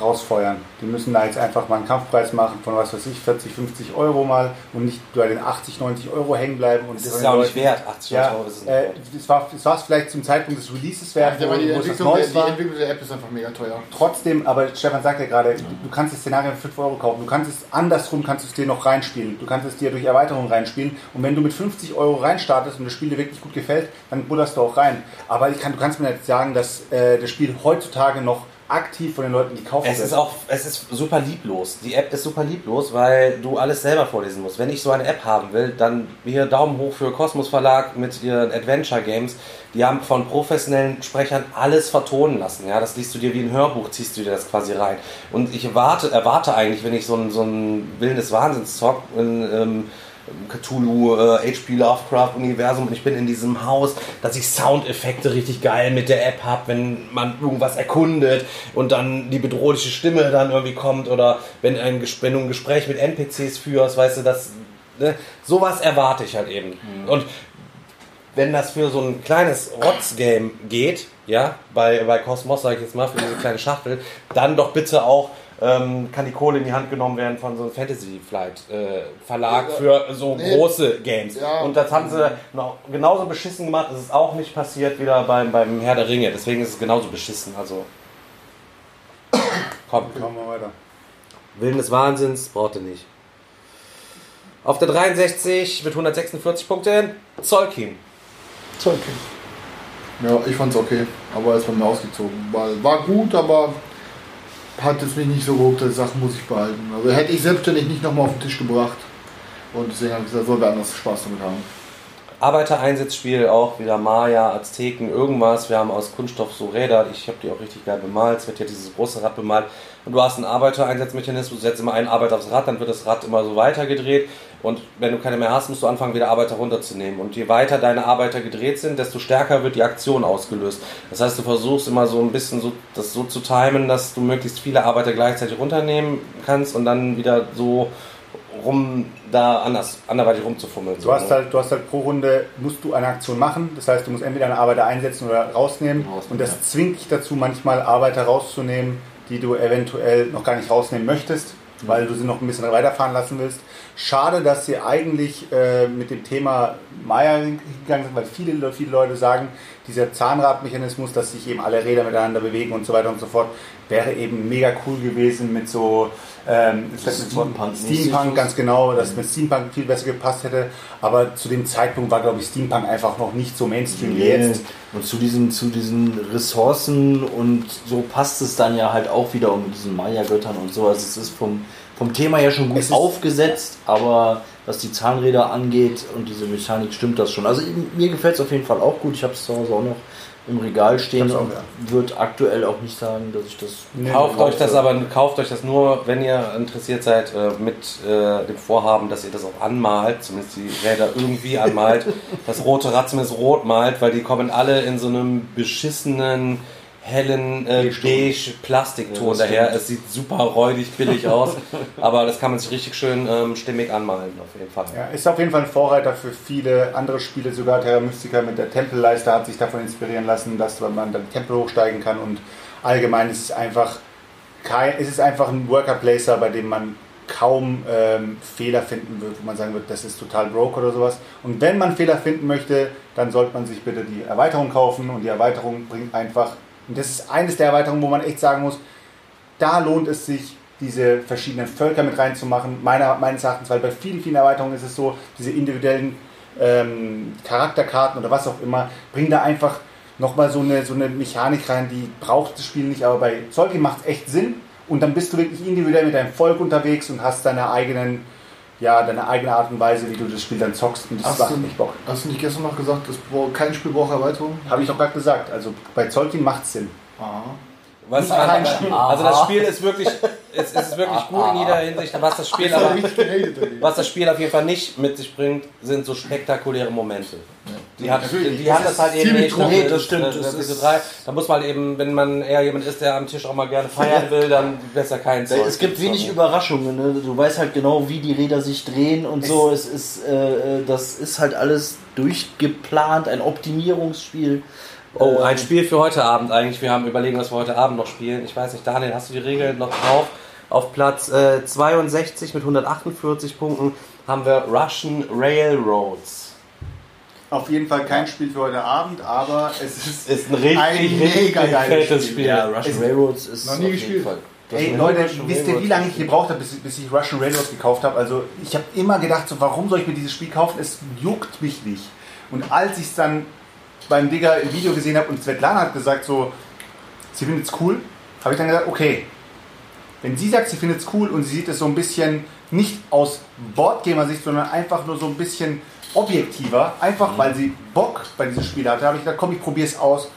rausfeuern. Die müssen da jetzt einfach mal einen Kampfpreis machen von was weiß ich, 40, 50 Euro mal und nicht bei den 80, 90 Euro hängen bleiben. Und das ist ja auch nicht wert, 80 Ja, Euro ist es nicht äh, das war es war vielleicht zum Zeitpunkt des Releases Ja, wert, aber die, es Entwicklung, der, die. Entwicklung der App ist einfach mega teuer. Trotzdem, aber Stefan sagt ja gerade, du, du kannst das Szenario für 5 Euro kaufen. Du kannst es andersrum, kannst du es dir noch reinspielen. Du kannst es dir durch Erweiterung reinspielen. Und wenn du mit 50 Euro reinstartest und das Spiel dir wirklich gut gefällt, dann bullerst du auch rein. Aber ich kann, du kannst mir jetzt sagen, dass äh, das Spiel heutzutage noch aktiv von den Leuten gekauft Es wird. ist auch, es ist super lieblos. Die App ist super lieblos, weil du alles selber vorlesen musst. Wenn ich so eine App haben will, dann hier Daumen hoch für Kosmos Verlag mit ihren Adventure Games. Die haben von professionellen Sprechern alles vertonen lassen. Ja, das liest du dir wie ein Hörbuch, ziehst du dir das quasi rein. Und ich erwarte, erwarte eigentlich, wenn ich so ein, so ein Willen des Wahnsinns zock, in, ähm, Cthulhu, äh, HP Lovecraft Universum und ich bin in diesem Haus, dass ich Soundeffekte richtig geil mit der App habe, wenn man irgendwas erkundet und dann die bedrohliche Stimme dann irgendwie kommt oder wenn, ein, wenn du ein Gespräch mit NPCs führst, weißt du, das, ne, sowas erwarte ich halt eben. Und wenn das für so ein kleines Rotz-Game geht, ja, bei, bei Cosmos, sage ich jetzt mal, für diese kleine Schachtel, dann doch bitte auch ähm, kann die Kohle in die Hand genommen werden von so einem Fantasy Flight äh, Verlag für so Nee. große Games. Ja. Und das haben sie noch genauso beschissen gemacht. Es ist auch nicht passiert wieder beim, beim Herr der Ringe. Deswegen ist es genauso beschissen. Also [coughs] komm. Machen wir weiter. Willen des Wahnsinns braucht ihr nicht. Auf der 63 mit 146 Punkten Zolkin. Zeug. Ja, ich fand's okay, aber er ist bei mir ausgezogen. Weil war gut, aber hat es mich nicht so gehuckt, dass ich sage, muss ich behalten. Also hätte ich selbstständig nicht nochmal auf den Tisch gebracht. Und deswegen habe ich gesagt, soll wer anders Spaß damit haben. Arbeitereinsatzspiel auch wieder Maya, Azteken, irgendwas. Wir haben aus Kunststoff so Räder. Ich habe die auch richtig geil bemalt. Es wird hier dieses große Rad bemalt. Und du hast einen Arbeitereinsatzmechanismus. Du setzt immer einen Arbeiter aufs Rad, dann wird das Rad immer so weitergedreht. Und wenn du keine mehr hast, musst du anfangen, wieder Arbeiter runterzunehmen. Und je weiter deine Arbeiter gedreht sind, desto stärker wird die Aktion ausgelöst. Das heißt, du versuchst immer so ein bisschen so, das so zu timen, dass du möglichst viele Arbeiter gleichzeitig runternehmen kannst und dann wieder so rum da anders anderweitig rumzufummeln. Du hast, halt, du hast halt pro Runde, musst du eine Aktion machen. Das heißt, du musst entweder eine Arbeiter einsetzen oder rausnehmen. Rausnehmen, Und das ja. zwingt dich dazu, manchmal Arbeiter rauszunehmen, die du eventuell noch gar nicht rausnehmen möchtest, weil du sie noch ein bisschen weiterfahren lassen willst. Schade, dass sie eigentlich äh, mit dem Thema Maya hingegangen sind, weil viele, viele Leute sagen, dieser Zahnradmechanismus, dass sich eben alle Räder miteinander bewegen und so weiter und so fort, wäre eben mega cool gewesen mit so ähm, Steampunk-mäßig. Steampunk, ganz genau, dass mit Steampunk viel besser gepasst hätte. Aber zu dem Zeitpunkt war, glaube ich, Steampunk einfach noch nicht so Mainstream wie jetzt. Und zu diesen, zu diesen Ressourcen und so passt es dann ja halt auch wieder um mit diesen Maya-Göttern und so. Also es ist vom, vom Thema her schon gut aufgesetzt, aber was die Zahnräder angeht und diese Mechanik stimmt das schon. Also mir gefällt es auf jeden Fall auch gut. Ich habe es zu Hause auch noch im Regal stehen auch, und ja. würde aktuell auch nicht sagen, dass ich das Kauft euch das aber, kauft euch das nur, wenn ihr interessiert seid äh, mit äh, dem Vorhaben, dass ihr das auch anmalt, zumindest die Räder irgendwie anmalt, [laughs] das rote Rad zumindest rot malt, weil die kommen alle in so einem beschissenen hellen äh, beige Plastikton Ja, das daher. stimmt. Es sieht super räudig billig aus, [laughs] aber das kann man sich richtig schön ähm, stimmig anmalen auf jeden Fall. Ja, ist auf jeden Fall ein Vorreiter für viele andere Spiele. Sogar Terra Mystica mit der Tempelleiste hat sich davon inspirieren lassen, dass man dann Tempel hochsteigen kann. Und allgemein ist es einfach kein, es ist einfach ein Worker Placer, bei dem man kaum ähm, Fehler finden wird, wo man sagen wird, das ist total broke oder sowas. Und wenn man Fehler finden möchte, dann sollte man sich bitte die Erweiterung kaufen. Und die Erweiterung bringt einfach, und das ist eines der Erweiterungen, wo man echt sagen muss, da lohnt es sich, diese verschiedenen Völker mit reinzumachen. Meiner, meines Erachtens, weil bei vielen, vielen Erweiterungen ist es so, diese individuellen ähm, Charakterkarten oder was auch immer, bringen da einfach nochmal so eine, so eine Mechanik rein, die braucht das Spiel nicht, aber bei Zolkin macht es echt Sinn und dann bist du wirklich individuell mit deinem Volk unterwegs und hast deine eigenen, ja, deine eigene Art und Weise, wie du das Spiel dann zockst und das Hast macht du, nicht Bock. hast du nicht gestern noch gesagt, braucht- kein Spiel braucht Erweiterung? Habe ich doch gerade gesagt. Also bei Zolkin macht es Sinn. Was, Spiel. Also das Spiel ist wirklich, es ist [laughs] wirklich gut in jeder Hinsicht, was das Spiel aber. Was das Spiel auf jeden Fall nicht mit sich bringt, sind so spektakuläre Momente. Die hat, die das hat das halt eben nicht. Nee, das stimmt, Das, ist-. Da muss man eben, wenn man eher jemand ist, der am Tisch auch mal gerne feiern will, dann besser kein Zeug. Es gibt wenig Überraschungen. Ne? Du weißt halt genau, wie die Räder sich drehen und so. Es ist, äh, äh, das ist halt alles durchgeplant, ein Optimierungsspiel. Oh, ein Spiel für heute Abend eigentlich. Wir haben überlegen, was wir heute Abend noch spielen. Ich weiß nicht, Daniel, hast du die Regeln noch drauf? Auf Platz äh, 62 mit 148 Punkten haben wir Russian Railroads. Auf jeden Fall kein Spiel für heute Abend, aber es ist, [laughs] Ist ein richtig, ein richtig mega geiles Spiel. Spiel. Ja, Russian Es- Railroads ist noch nie auf jeden gespielt. Ey ist Leute, Russian wisst ihr, wie lange ich gebraucht habe, bis, bis ich Russian Railroads gekauft habe? Also ich habe immer gedacht, so, warum soll ich mir dieses Spiel kaufen? Es juckt mich nicht. Und als ich es dann beim Digger im Video gesehen habe und Svetlana hat gesagt, so, sie findet es cool, habe ich dann gesagt, okay, wenn sie sagt, sie findet es cool und sie sieht es so ein bisschen nicht aus Boardgamer-Sicht, sondern einfach nur so ein bisschen objektiver, einfach weil sie Bock bei diesem Spiel hatte, habe ich gesagt, komm, ich probiere es aus.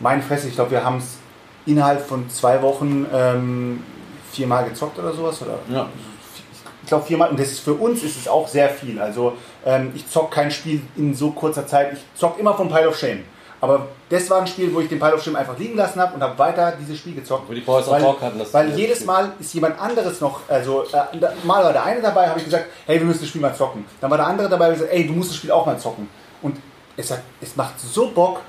Meine Fresse, ich glaube, wir haben es innerhalb von zwei Wochen ähm, viermal gezockt oder sowas. Oder? Ja. Ich glaube viermal. Und das ist für uns ist es auch sehr viel. Also ähm, ich zock kein Spiel in so kurzer Zeit. Ich zock immer von Pile of Shame. Aber das war ein Spiel, wo ich den Pile of Shame einfach liegen lassen habe und habe weiter dieses Spiel gezockt. Wo die Boys auch weil, Bock hatten, das Weil jedes. Mal ist jemand anderes noch, also äh, mal war der eine dabei, habe ich gesagt, hey, wir müssen das Spiel mal zocken. Dann war der andere dabei und gesagt, ey, du musst das Spiel auch mal zocken. Und es, hat, es macht so Bock.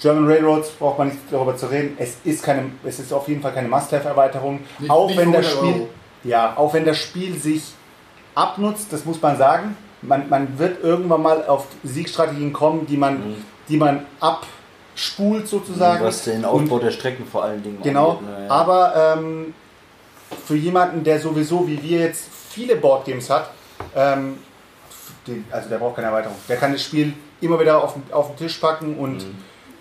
German Railroads braucht man nicht darüber zu reden. Es ist keine, es ist auf jeden Fall keine Must-Have-Erweiterung. Auch nicht wenn für das 100 Spiel, Euro. ja, auch wenn das Spiel sich abnutzt, das muss man sagen. Man, man wird irgendwann mal auf Siegstrategien kommen, die man, die man abspult sozusagen. Was den Und- Aufbau der Strecken vor allen Dingen Genau, angeht, ne, ja. aber ähm, für jemanden, der sowieso wie wir jetzt viele Boardgames hat, ähm, den, also der braucht keine Erweiterung. Der kann das Spiel immer wieder auf, den- auf den Tisch packen und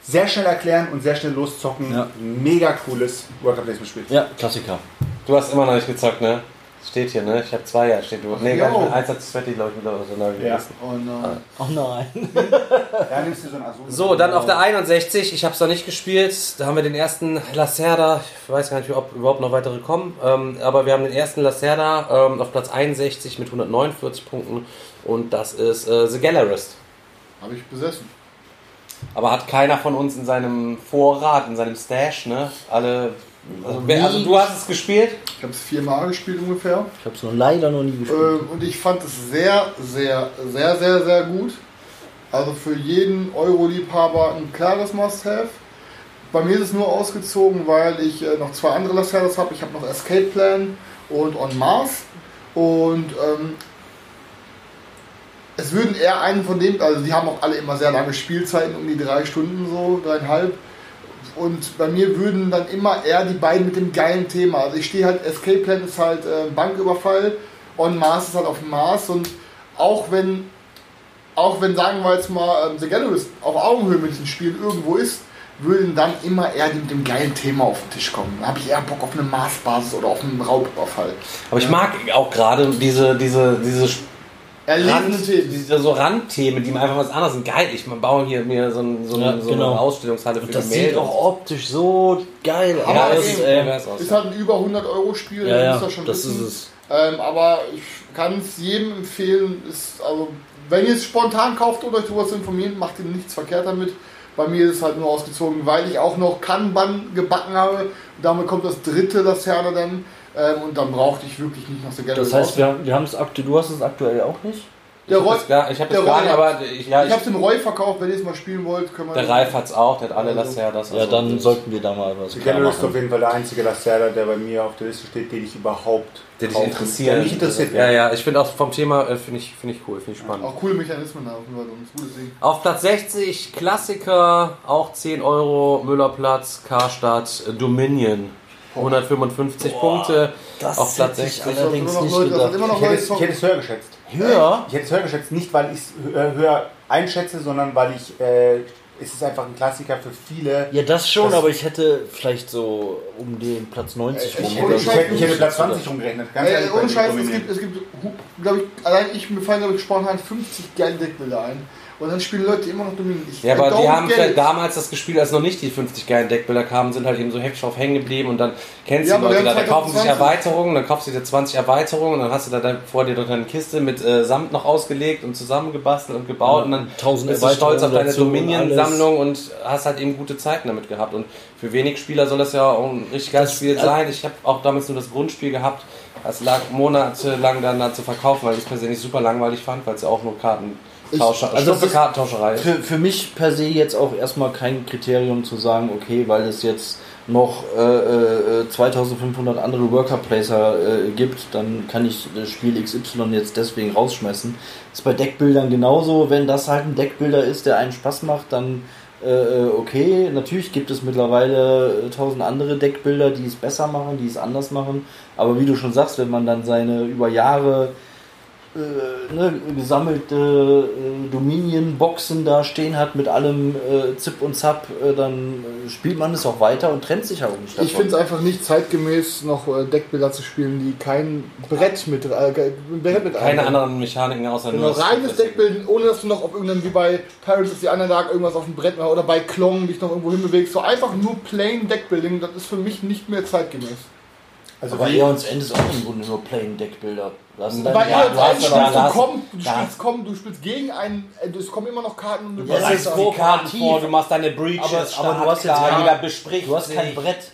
sehr schnell erklären und sehr schnell loszocken. Mhm. Ja. Mega cooles Worker Placement Spiel. Ja, Klassiker. Du hast immer noch nicht gezockt, ne? Steht hier, ne? Ich habe zwei, ja, steht du. Nee, gar nicht. Eins hat Sweaty, glaube ich, wieder gegessen. Und, äh, Oh nein. [laughs] Nimmst du so ein Azul. So, dann auf der 61, ich habe es noch nicht gespielt, da haben wir den ersten Lacerda, ich weiß gar nicht, ob überhaupt noch weitere kommen, ähm, aber wir haben den ersten Lacerda ähm, auf Platz 61 mit 149 Punkten und das ist äh, The Gallerist. habe ich besessen. Aber hat keiner von uns in seinem Vorrat, in seinem Stash, ne? Alle, also, wer, also du hast es gespielt? Ich habe es viermal gespielt ungefähr. Ich habe es noch leider noch nie gespielt. Ähm, und ich fand es sehr, sehr, sehr, sehr, sehr gut. Also für jeden Euro-Liebhaber ein klares Must-Have. Bei mir ist es nur ausgezogen, weil ich äh, noch zwei andere Lacerdas habe. Ich habe noch Escape Plan und On Mars. Und ähm, es würden eher einen von dem, also die haben auch alle immer sehr lange Spielzeiten, um die drei Stunden so, dreieinhalb. Und bei mir würden dann immer eher die beiden mit dem geilen Thema. Also ich stehe halt, Escape Plan ist halt äh, Banküberfall, On Mars ist halt auf dem Mars und auch wenn, auch wenn sagen wir jetzt mal, ähm, The Gallerist auf Augenhöhe mit diesen Spielen irgendwo ist, würden dann immer eher die mit dem geilen Thema auf den Tisch kommen. Da habe ich eher Bock auf eine Marsbasis oder auf einen Raubüberfall. Aber ich mag auch gerade diese, diese, diese Rand, so Randthemen, die mir einfach was anderes sind. Geil, ich baue hier mir so, ein, so, Ja, eine, so genau. eine Ausstellungshalle für Und das Gemälde. sieht auch optisch so geil aus. Aber Das, eben, äh, aus, Ist ja. halt ein über 100 Euro Spiel, ja, ja, das schon das wissen. ist es. Ähm, aber ich kann es jedem empfehlen, ist, also, wenn ihr es spontan kauft oder euch sowas informiert, macht ihr nichts verkehrt damit. Bei mir ist es halt nur ausgezogen, weil ich auch noch Kanban gebacken habe. Damit kommt das dritte, das Herne dann. Ähm, und dann brauchte ich wirklich nicht noch so gerne Das heißt, wir, haben- wir haben es aktuell, du hast es aktuell auch nicht? Der Ich Roy, habe das ich hab der das gar Roy nicht, hat- aber ich, ja, ich ich, habe es dem Roy verkauft, wenn ihr es mal spielen wollt, können wir der Ralf hat's auch, der hat alle das ja das. Ja, also dann sollten wir da mal was klar Gallery ist auf machen. jeden Fall der einzige Lacerda, der bei mir auf der Liste steht, den ich überhaupt der dich interessiert. Der mich interessiert. Ja, ja, ich finde auch vom Thema, äh, finde ich, finde ich cool, finde ich spannend. Auch coole Mechanismen da auf jeden Fall, gutes Ding. Auf Platz 60 Klassiker, auch 10 Euro, Müllerplatz, Karstadt, Dominion. 155 Punkte Das auf Platz hätte ich 60. allerdings nicht Leute, gedacht. hätte, es, ich hätte es höher geschätzt. Höher? Ich hätte es höher geschätzt, nicht weil ich es hö- höher einschätze, sondern weil ich, äh, es ist einfach ein Klassiker für viele. Ja, das schon, aber ich hätte vielleicht so um den Platz 90 Äh, rum. ich hätte, ich hätte, ich hätte Platz 20 rumgerechnet. Ganz Ey, ehrlich, ohne Scheiß, es gibt, es gibt glaube ich, allein ich, mir fallen, glaube ich, spontan 50 geile Deckbilder ein. Und dann spielen Leute immer noch Dominion. Ich Ja, aber die haben get vielleicht damals das gespielt, als noch nicht die 50 geilen Deckbilder kamen, sind halt eben so heftig drauf hängen geblieben und dann kennst Ja, du die Leute da, haben da kaufen sich 2020. Erweiterungen, dann kaufst du dir 20 Erweiterungen und dann hast du da dann vor dir noch eine Kiste mit äh, Samt noch ausgelegt und zusammengebastelt und gebaut Ja, und dann 1000 bist du stolz auf deine und Dominion-Sammlung und hast halt eben gute Zeiten damit gehabt und für wenig Spieler soll das ja auch ein richtig geiles Das- Spiel sein. Ich habe auch damals nur das Grundspiel gehabt, es lag monatelang dann da zu verkaufen, weil ich es persönlich super langweilig fand, weil es ja auch nur Karten Tauscher, also Kartentauscherei. Für, für mich per se jetzt auch erstmal kein Kriterium zu sagen, okay, weil es jetzt noch äh, äh, 2500 andere Worker Placer äh, gibt, dann kann ich das Spiel XY jetzt deswegen rausschmeißen. Ist bei Deckbildern genauso, wenn das halt ein Deckbilder ist, der einen Spaß macht, dann äh, äh, okay, natürlich gibt es mittlerweile äh, tausend andere Deckbilder, die es besser machen, die es anders machen, aber wie du schon sagst, wenn man dann seine über Jahre äh, ne, gesammelte äh, Dominion-Boxen da stehen hat mit allem äh, Zip und Zap, äh, dann äh, spielt man es auch weiter und trennt sich auch nicht Ich finde es einfach nicht zeitgemäß, noch äh, Deckbilder zu spielen, die kein Brett mit, äh, Brett mit Keine anderen Mechaniken außer Genau, nur reines. Deckbilden, ohne dass du noch auf irgendeinem, wie bei Pirates of the Underdark, irgendwas auf dem Brett machst oder bei Klong dich noch irgendwo hinbewegst. So einfach nur plain Deckbuilding, das ist für mich nicht mehr zeitgemäß. Also Aber Eons End ist auch im Grunde nur Plain Deckbilder. Du hast Bei deine- ja, ja, du hast spielst du komm, du spielst komm, du spielst gegen einen, äh, es kommen immer noch Karten und du Ja, ist wo- die Karten kooperativ. vor, du machst deine Breaches, aber, aber du hast jetzt kein, jeder bespricht du hast kein. Brett.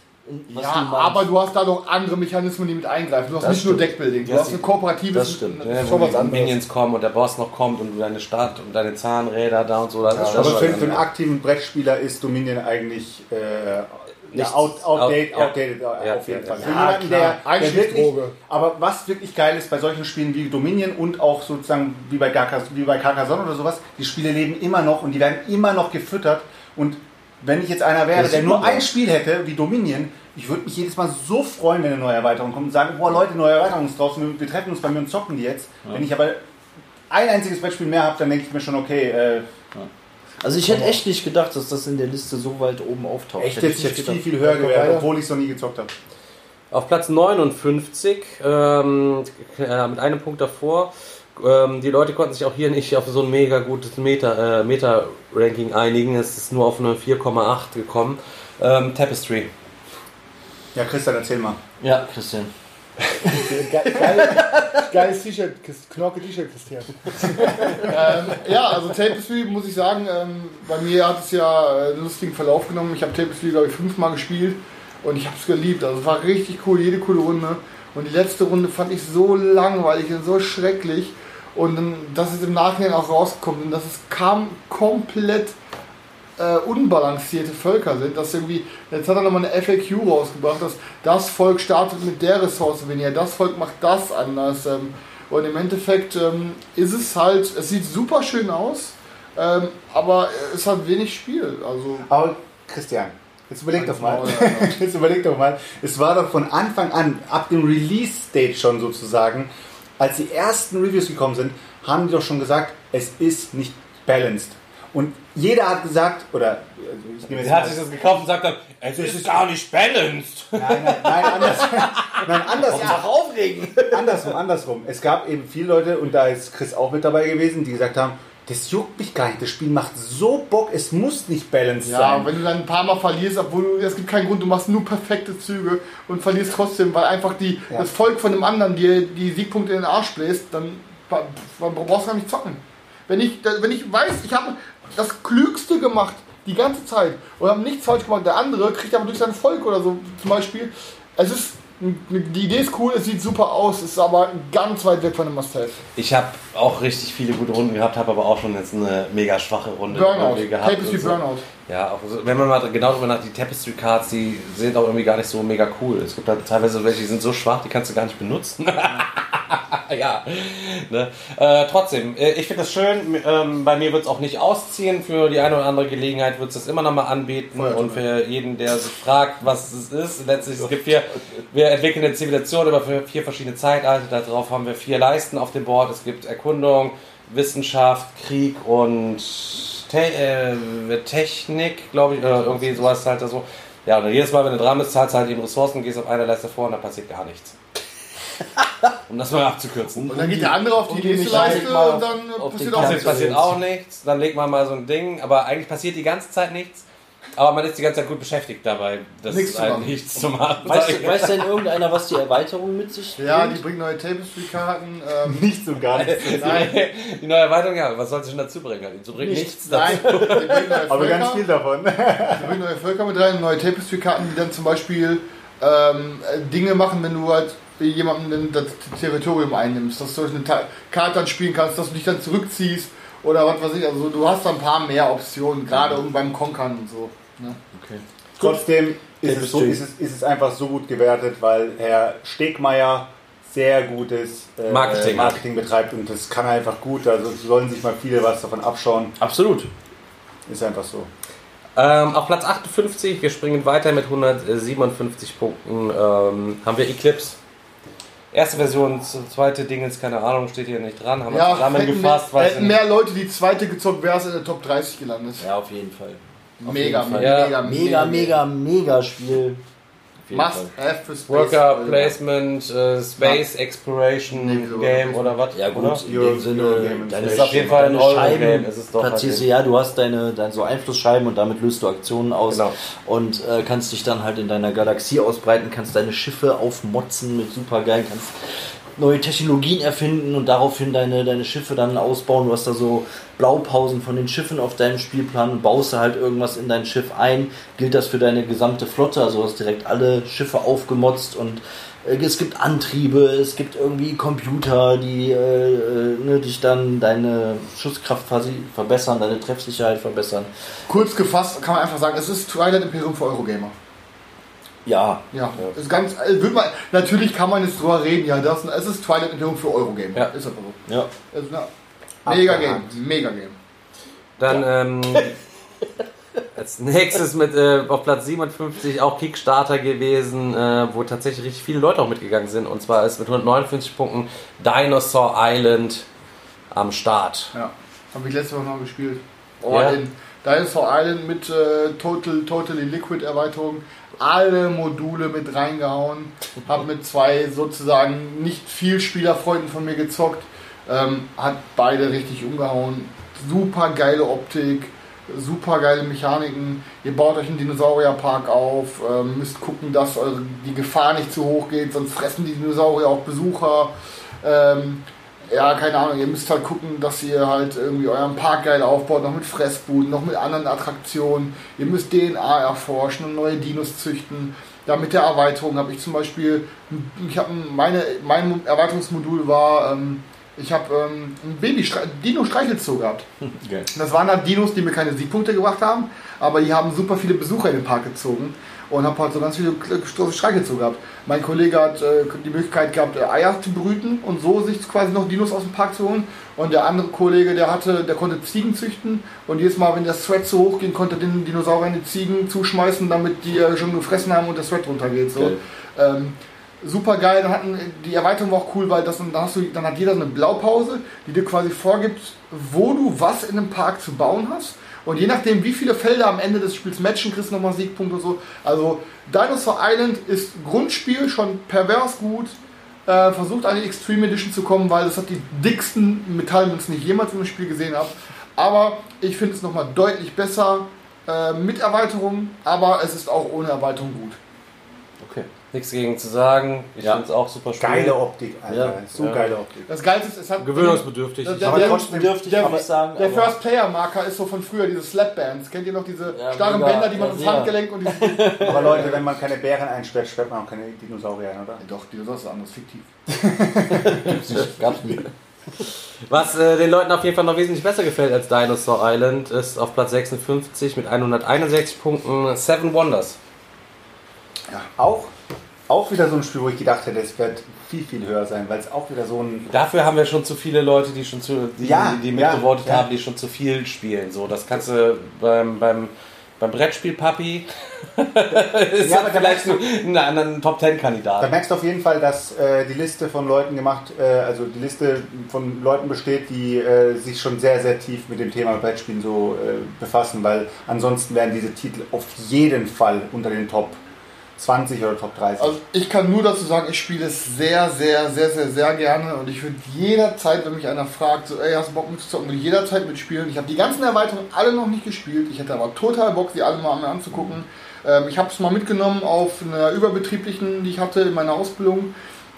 was Ja, du aber du hast da noch andere Mechanismen, die mit eingreifen. Du hast Das nicht nur stimmt. Deckbuilding, du Das hast ein kooperatives, das stimmt. das Ja, schon was anderes. Minions kommen und der Boss noch kommt und du deine Stadt und deine Zahnräder da und so. Das ist schon aber für, für einen aktiven Brettspieler ist Dominion eigentlich äh, ja, Nichts. out, outdated, Out- ja. outdated Ja, auf jeden ja, Fall. ja. Für Ja, jemanden, der, der wirklich, aber was wirklich geil ist bei solchen Spielen wie Dominion und auch sozusagen wie bei, Carcass, wie bei Carcassonne oder sowas, die Spiele leben immer noch und die werden immer noch gefüttert und wenn ich jetzt einer wäre, der nur ein. Spiel hätte, wie Dominion, ich würde mich jedes Mal so freuen, wenn eine neue Erweiterung kommt und sagen, boah Leute, neue Erweiterung ist draußen, wir, wir treffen uns bei mir und zocken die jetzt. Wenn ich aber ein einziges Brettspiel mehr habe, dann denke ich mir schon, okay, äh, Also ich hätte echt nicht gedacht, dass das in der Liste so weit oben auftaucht. echt Hätte ich jetzt viel, viel höher gewertet, obwohl ich es noch nie gezockt habe. Auf Platz 59, ähm, äh, mit einem Punkt davor. Ähm, die Leute konnten sich auch hier nicht auf so ein mega gutes Meta, äh, Meta-Ranking einigen. Es ist nur auf eine 4,8 gekommen. Ähm, Tapestry. Ja, Christian, erzähl mal. Ja, Christian. Ge geil, geiles T-Shirt, Chris- Knorke T-Shirt, Christian. ähm, ja, also Tapestry muss ich sagen, ähm, bei mir hat es ja äh, einen lustigen Verlauf genommen. Ich habe Tapestry, glaube ich, fünfmal gespielt und ich habe es geliebt. Also es war richtig cool, jede coole Runde. Und die letzte Runde fand ich so langweilig und so schrecklich. Und dass es im Nachhinein auch rauskommt und dass es kam komplett äh, unbalancierte Völker sind. Dass irgendwie, jetzt hat er nochmal eine FAQ rausgebracht, dass das Volk startet mit der Ressource weniger, das Volk macht das anders. Ähm, und im Endeffekt ähm, ist es halt, es sieht super schön aus, ähm, aber es hat wenig Spiel. Also Aber Christian, jetzt überleg doch mal. [laughs] Jetzt überleg doch mal. Es war doch von Anfang an, ab dem Release-Stage schon sozusagen, als die ersten Reviews gekommen sind, haben die doch schon gesagt, es ist nicht balanced. Und jeder hat gesagt, oder also ich nehme jetzt Er hat mal- sich das gekauft und sagt dann, es ist gar nicht balanced. Nein, nein, nein, anders. [laughs] nein, andersrum. aufregen. andersrum, andersrum. Es gab eben viele Leute, und da ist Chris auch mit dabei gewesen, die gesagt haben, das juckt mich gar nicht, das Spiel macht so Bock, es muss nicht balanced Ja, sein. und wenn du dann ein paar Mal verlierst, obwohl du, es gibt keinen Grund, du machst nur perfekte Züge und verlierst trotzdem, weil einfach die, Ja. das Volk von dem anderen dir die Siegpunkte in den Arsch bläst, dann, dann brauchst du gar nicht zocken. Wenn ich, wenn ich weiß, ich habe das Klügste gemacht, die ganze Zeit, und habe nichts falsch gemacht, der andere kriegt aber durch sein Volk oder so zum Beispiel, es ist, die Idee ist cool, es sieht super aus, ist aber ganz weit weg von einem Must-Have. Ich habe auch richtig viele gute Runden gehabt, habe aber auch schon jetzt eine mega schwache Runde Burnout, gehabt. Tapestry so. Burnout. Ja, auch so, wenn man mal genau darüber nachdenkt, die Tapestry Cards, die sind auch irgendwie gar nicht so mega cool. Es gibt halt teilweise welche, die sind so schwach, die kannst du gar nicht benutzen. [laughs] [laughs] ja. Ne? Äh, trotzdem, äh, ich finde das schön. Ähm, bei mir wird es auch nicht ausziehen. Für die eine oder andere Gelegenheit wird es das immer noch mal anbieten. Und für jeden, der sich fragt, was es ist, letztlich, es gibt hier, wir entwickeln eine Zivilisation über vier verschiedene Zeitalter. Darauf haben wir vier Leisten auf dem Board. Es gibt Erkundung, Wissenschaft, Krieg und Te äh, Technik, glaube ich, oder irgendwie sowas halt so. Ja, und jedes Mal, wenn du dran bist, zahlst du halt eben Ressourcen, gehst auf eine Leiste vor und dann passiert gar nichts. [laughs] um das mal abzukürzen. Und dann geht der andere auf die die nächste Leiste mal und dann passiert auch nichts. Passiert, passiert auch nichts, dann legt man mal so ein Ding, aber eigentlich passiert die ganze Zeit nichts. Aber man ist die ganze Zeit gut beschäftigt dabei, das Nichts zu halt machen. nichts zu machen. Weißt, du- weiß denn irgendeiner, was die Erweiterung mit sich Ja, die bringt? bringen neue Tapestry-Karten. [laughs] Ähm, Nichts und gar nichts. [laughs] nein, Die neue Erweiterung, ja, was soll sie schon dazu bringen? Sie bringt nichts, nein, dazu. die neue Aber ganz viel davon. die bringen neue Völker mit rein, neue Tapestry-Karten, die dann zum Beispiel ähm, äh, Dinge machen, wenn du halt jemanden das Territorium einnimmst, dass du eine Karte dann spielen kannst, dass du dich dann zurückziehst oder was weiß ich. Also du hast da ein paar mehr Optionen, gerade um beim Konkern und so. Ne? Trotzdem ist es, so, ist, es, ist es einfach so gut gewertet, weil Herr Stegmeier sehr gutes äh, Marketing. Marketing betreibt und das kann einfach gut. Also sollen sich mal viele was davon abschauen. Absolut. Ist einfach so. Ähm, auf Platz 58, wir springen weiter mit 157 Punkten, ähm, haben wir Eclipse. Erste Version, zweite Dingens, keine Ahnung, steht hier nicht dran, haben wir Ja, zusammengefasst, weil hätten mehr Leute die zweite gezockt, wäre es in der Top 30 gelandet. Ja, auf jeden Fall. Auf mega, jeden Fall. mega, Ja, mega, Mega, mega, mega Spiel. Must Fall. have für Space. Worker. Placement, äh, Space Exploration Nee, wieso Game oder was? Ja gut, Oder? in Euro- dem Sinne, deine, ist auf jeden Fall ein deine Eurogame, platzierst du, halt ja, du hast deine, deine so Einflussscheiben und damit löst du Aktionen aus Genau. und äh, kannst dich dann halt in deiner Galaxie ausbreiten, kannst deine Schiffe aufmotzen mit supergeil, kannst neue Technologien erfinden und daraufhin deine, deine Schiffe dann ausbauen. Du hast da so Blaupausen von den Schiffen auf deinem Spielplan und baust da halt irgendwas in dein Schiff ein. Gilt das für deine gesamte Flotte, also hast direkt alle Schiffe aufgemotzt und äh, es gibt Antriebe, es gibt irgendwie Computer, die äh, äh, ne, dich dann deine Schusskraft verbessern, deine Treffsicherheit verbessern. Kurz gefasst kann man einfach sagen, es ist Twilight Imperium für Eurogamer. Ja, Ja, ist ganz, äh, wird man, natürlich kann man jetzt drüber reden, ja, das, es ist Twilight Imperium für Eurogamer. Ja. Ist aber so. ja. Ist eine mega Game, mega Game. Dann ähm, [laughs] als nächstes mit äh, auf Platz 57 auch Kickstarter gewesen, äh, wo tatsächlich richtig viele Leute auch mitgegangen sind. Und zwar ist mit 159 Punkten Dinosaur Island am Start. Ja, habe ich letzte Woche noch gespielt. Oh, Ja. in Dinosaur Island mit äh, Total, Totally Liquid Erweiterung alle Module mit reingehauen. Hab mit zwei sozusagen nicht viel Spielerfreunden von mir gezockt. Ähm, hat beide richtig umgehauen. Super geile Optik, super geile Mechaniken. Ihr baut euch einen Dinosaurierpark auf, ähm, müsst gucken, dass eure, die Gefahr nicht zu hoch geht, sonst fressen die Dinosaurier auch Besucher. Ähm, ja, keine Ahnung, ihr müsst halt gucken, dass ihr halt irgendwie euren Park geil aufbaut, noch mit Fressbuden, noch mit anderen Attraktionen. Ihr müsst DNA erforschen und neue Dinos züchten. Da mit der Erweiterung habe ich zum Beispiel, ich habe meine, mein Erweiterungsmodul war, ähm, ich habe ähm, ein Baby Dino Streichelzoo gehabt. [laughs] Geil. Das waren halt Dinos, die mir keine Siegpunkte gebracht haben, aber die haben super viele Besucher in den Park gezogen und habe halt so ganz viele Streichelzoo gehabt. Mein Kollege hat äh, die Möglichkeit gehabt, äh, Eier zu brüten und so sich quasi noch Dinos aus dem Park zu holen. Und der andere Kollege, der hatte, der konnte Ziegen züchten und jedes Mal, wenn der Thread so hoch ging, konnte er den Dinosaurier in die Ziegen zuschmeißen, damit die äh, schon gefressen haben und der Thread runtergeht. So. Geil. Ähm, super geil. Dann hatten, die Erweiterung war auch cool, weil das, dann, hast du, dann hat jeder eine Blaupause, die dir quasi vorgibt, wo du was in einem Park zu bauen hast. Und je nachdem, wie viele Felder am Ende des Spiels matchen, kriegst du nochmal Siegpunkte und so. Also Dinosaur Island ist Grundspiel schon pervers gut. Äh, versucht an die Extreme Edition zu kommen, weil es hat die dicksten Metallmünzen, die ich jemals einem Spiel gesehen habe. Aber ich finde es nochmal deutlich besser äh, mit Erweiterung, aber es ist auch ohne Erweiterung gut. Nichts gegen zu sagen. Ich Ja. finde es auch super Spiel. Geile Optik, Alter. Ja. So Ja. geile Optik. Das Geilste ist, es hat Gewöhnungsbedürftig. Der- Ich der- dürfte ich der, aber sagen. der aber- First-Player-Marker ist so von früher, diese Slap-Bands. Kennt ihr noch diese Ja, starren mega, Bänder, die man ja, ins. Handgelenk und die. [laughs] Aber Leute, wenn man keine Bären einsperrt, sperrt man auch keine Dinosaurier ein, oder? Doch, die das ist anders, fiktiv. [laughs] Gab's nie. Was äh, den Leuten auf jeden Fall noch wesentlich besser gefällt als Dinosaur Island, ist auf Platz 56 mit 161 Punkten Seven Wonders. Auch, auch wieder so ein Spiel, wo ich gedacht hätte, es wird viel, viel höher sein, weil es auch wieder so ein. Dafür haben wir schon zu viele Leute, die schon zu, die, Ja, die ja, mitgevotet ja. haben, die schon zu viel spielen. So, das kannst du beim, beim, beim Brettspiel Papi [laughs] ist Ja, ja, aber da vielleicht merkst ein, ein, ein Top Ten Da Kandidat. merkst du auf jeden Fall, dass äh, die Liste von Leuten gemacht, äh, also die Liste von Leuten besteht, die äh, sich schon sehr, sehr tief mit dem Thema Brettspielen so äh, befassen, weil ansonsten wären diese Titel auf jeden Fall unter den Top 20 oder Top 30. Also ich kann nur dazu sagen, ich spiele es sehr, sehr, sehr, sehr, sehr gerne und ich würde jederzeit, wenn mich einer fragt, so, ey, hast du Bock mitzuzocken, würde ich jederzeit mitspielen. Ich habe die ganzen Erweiterungen alle noch nicht gespielt. Ich hätte aber total Bock, sie alle mal anzugucken. Ähm, ich habe es mal mitgenommen auf einer überbetrieblichen, die ich hatte in meiner Ausbildung.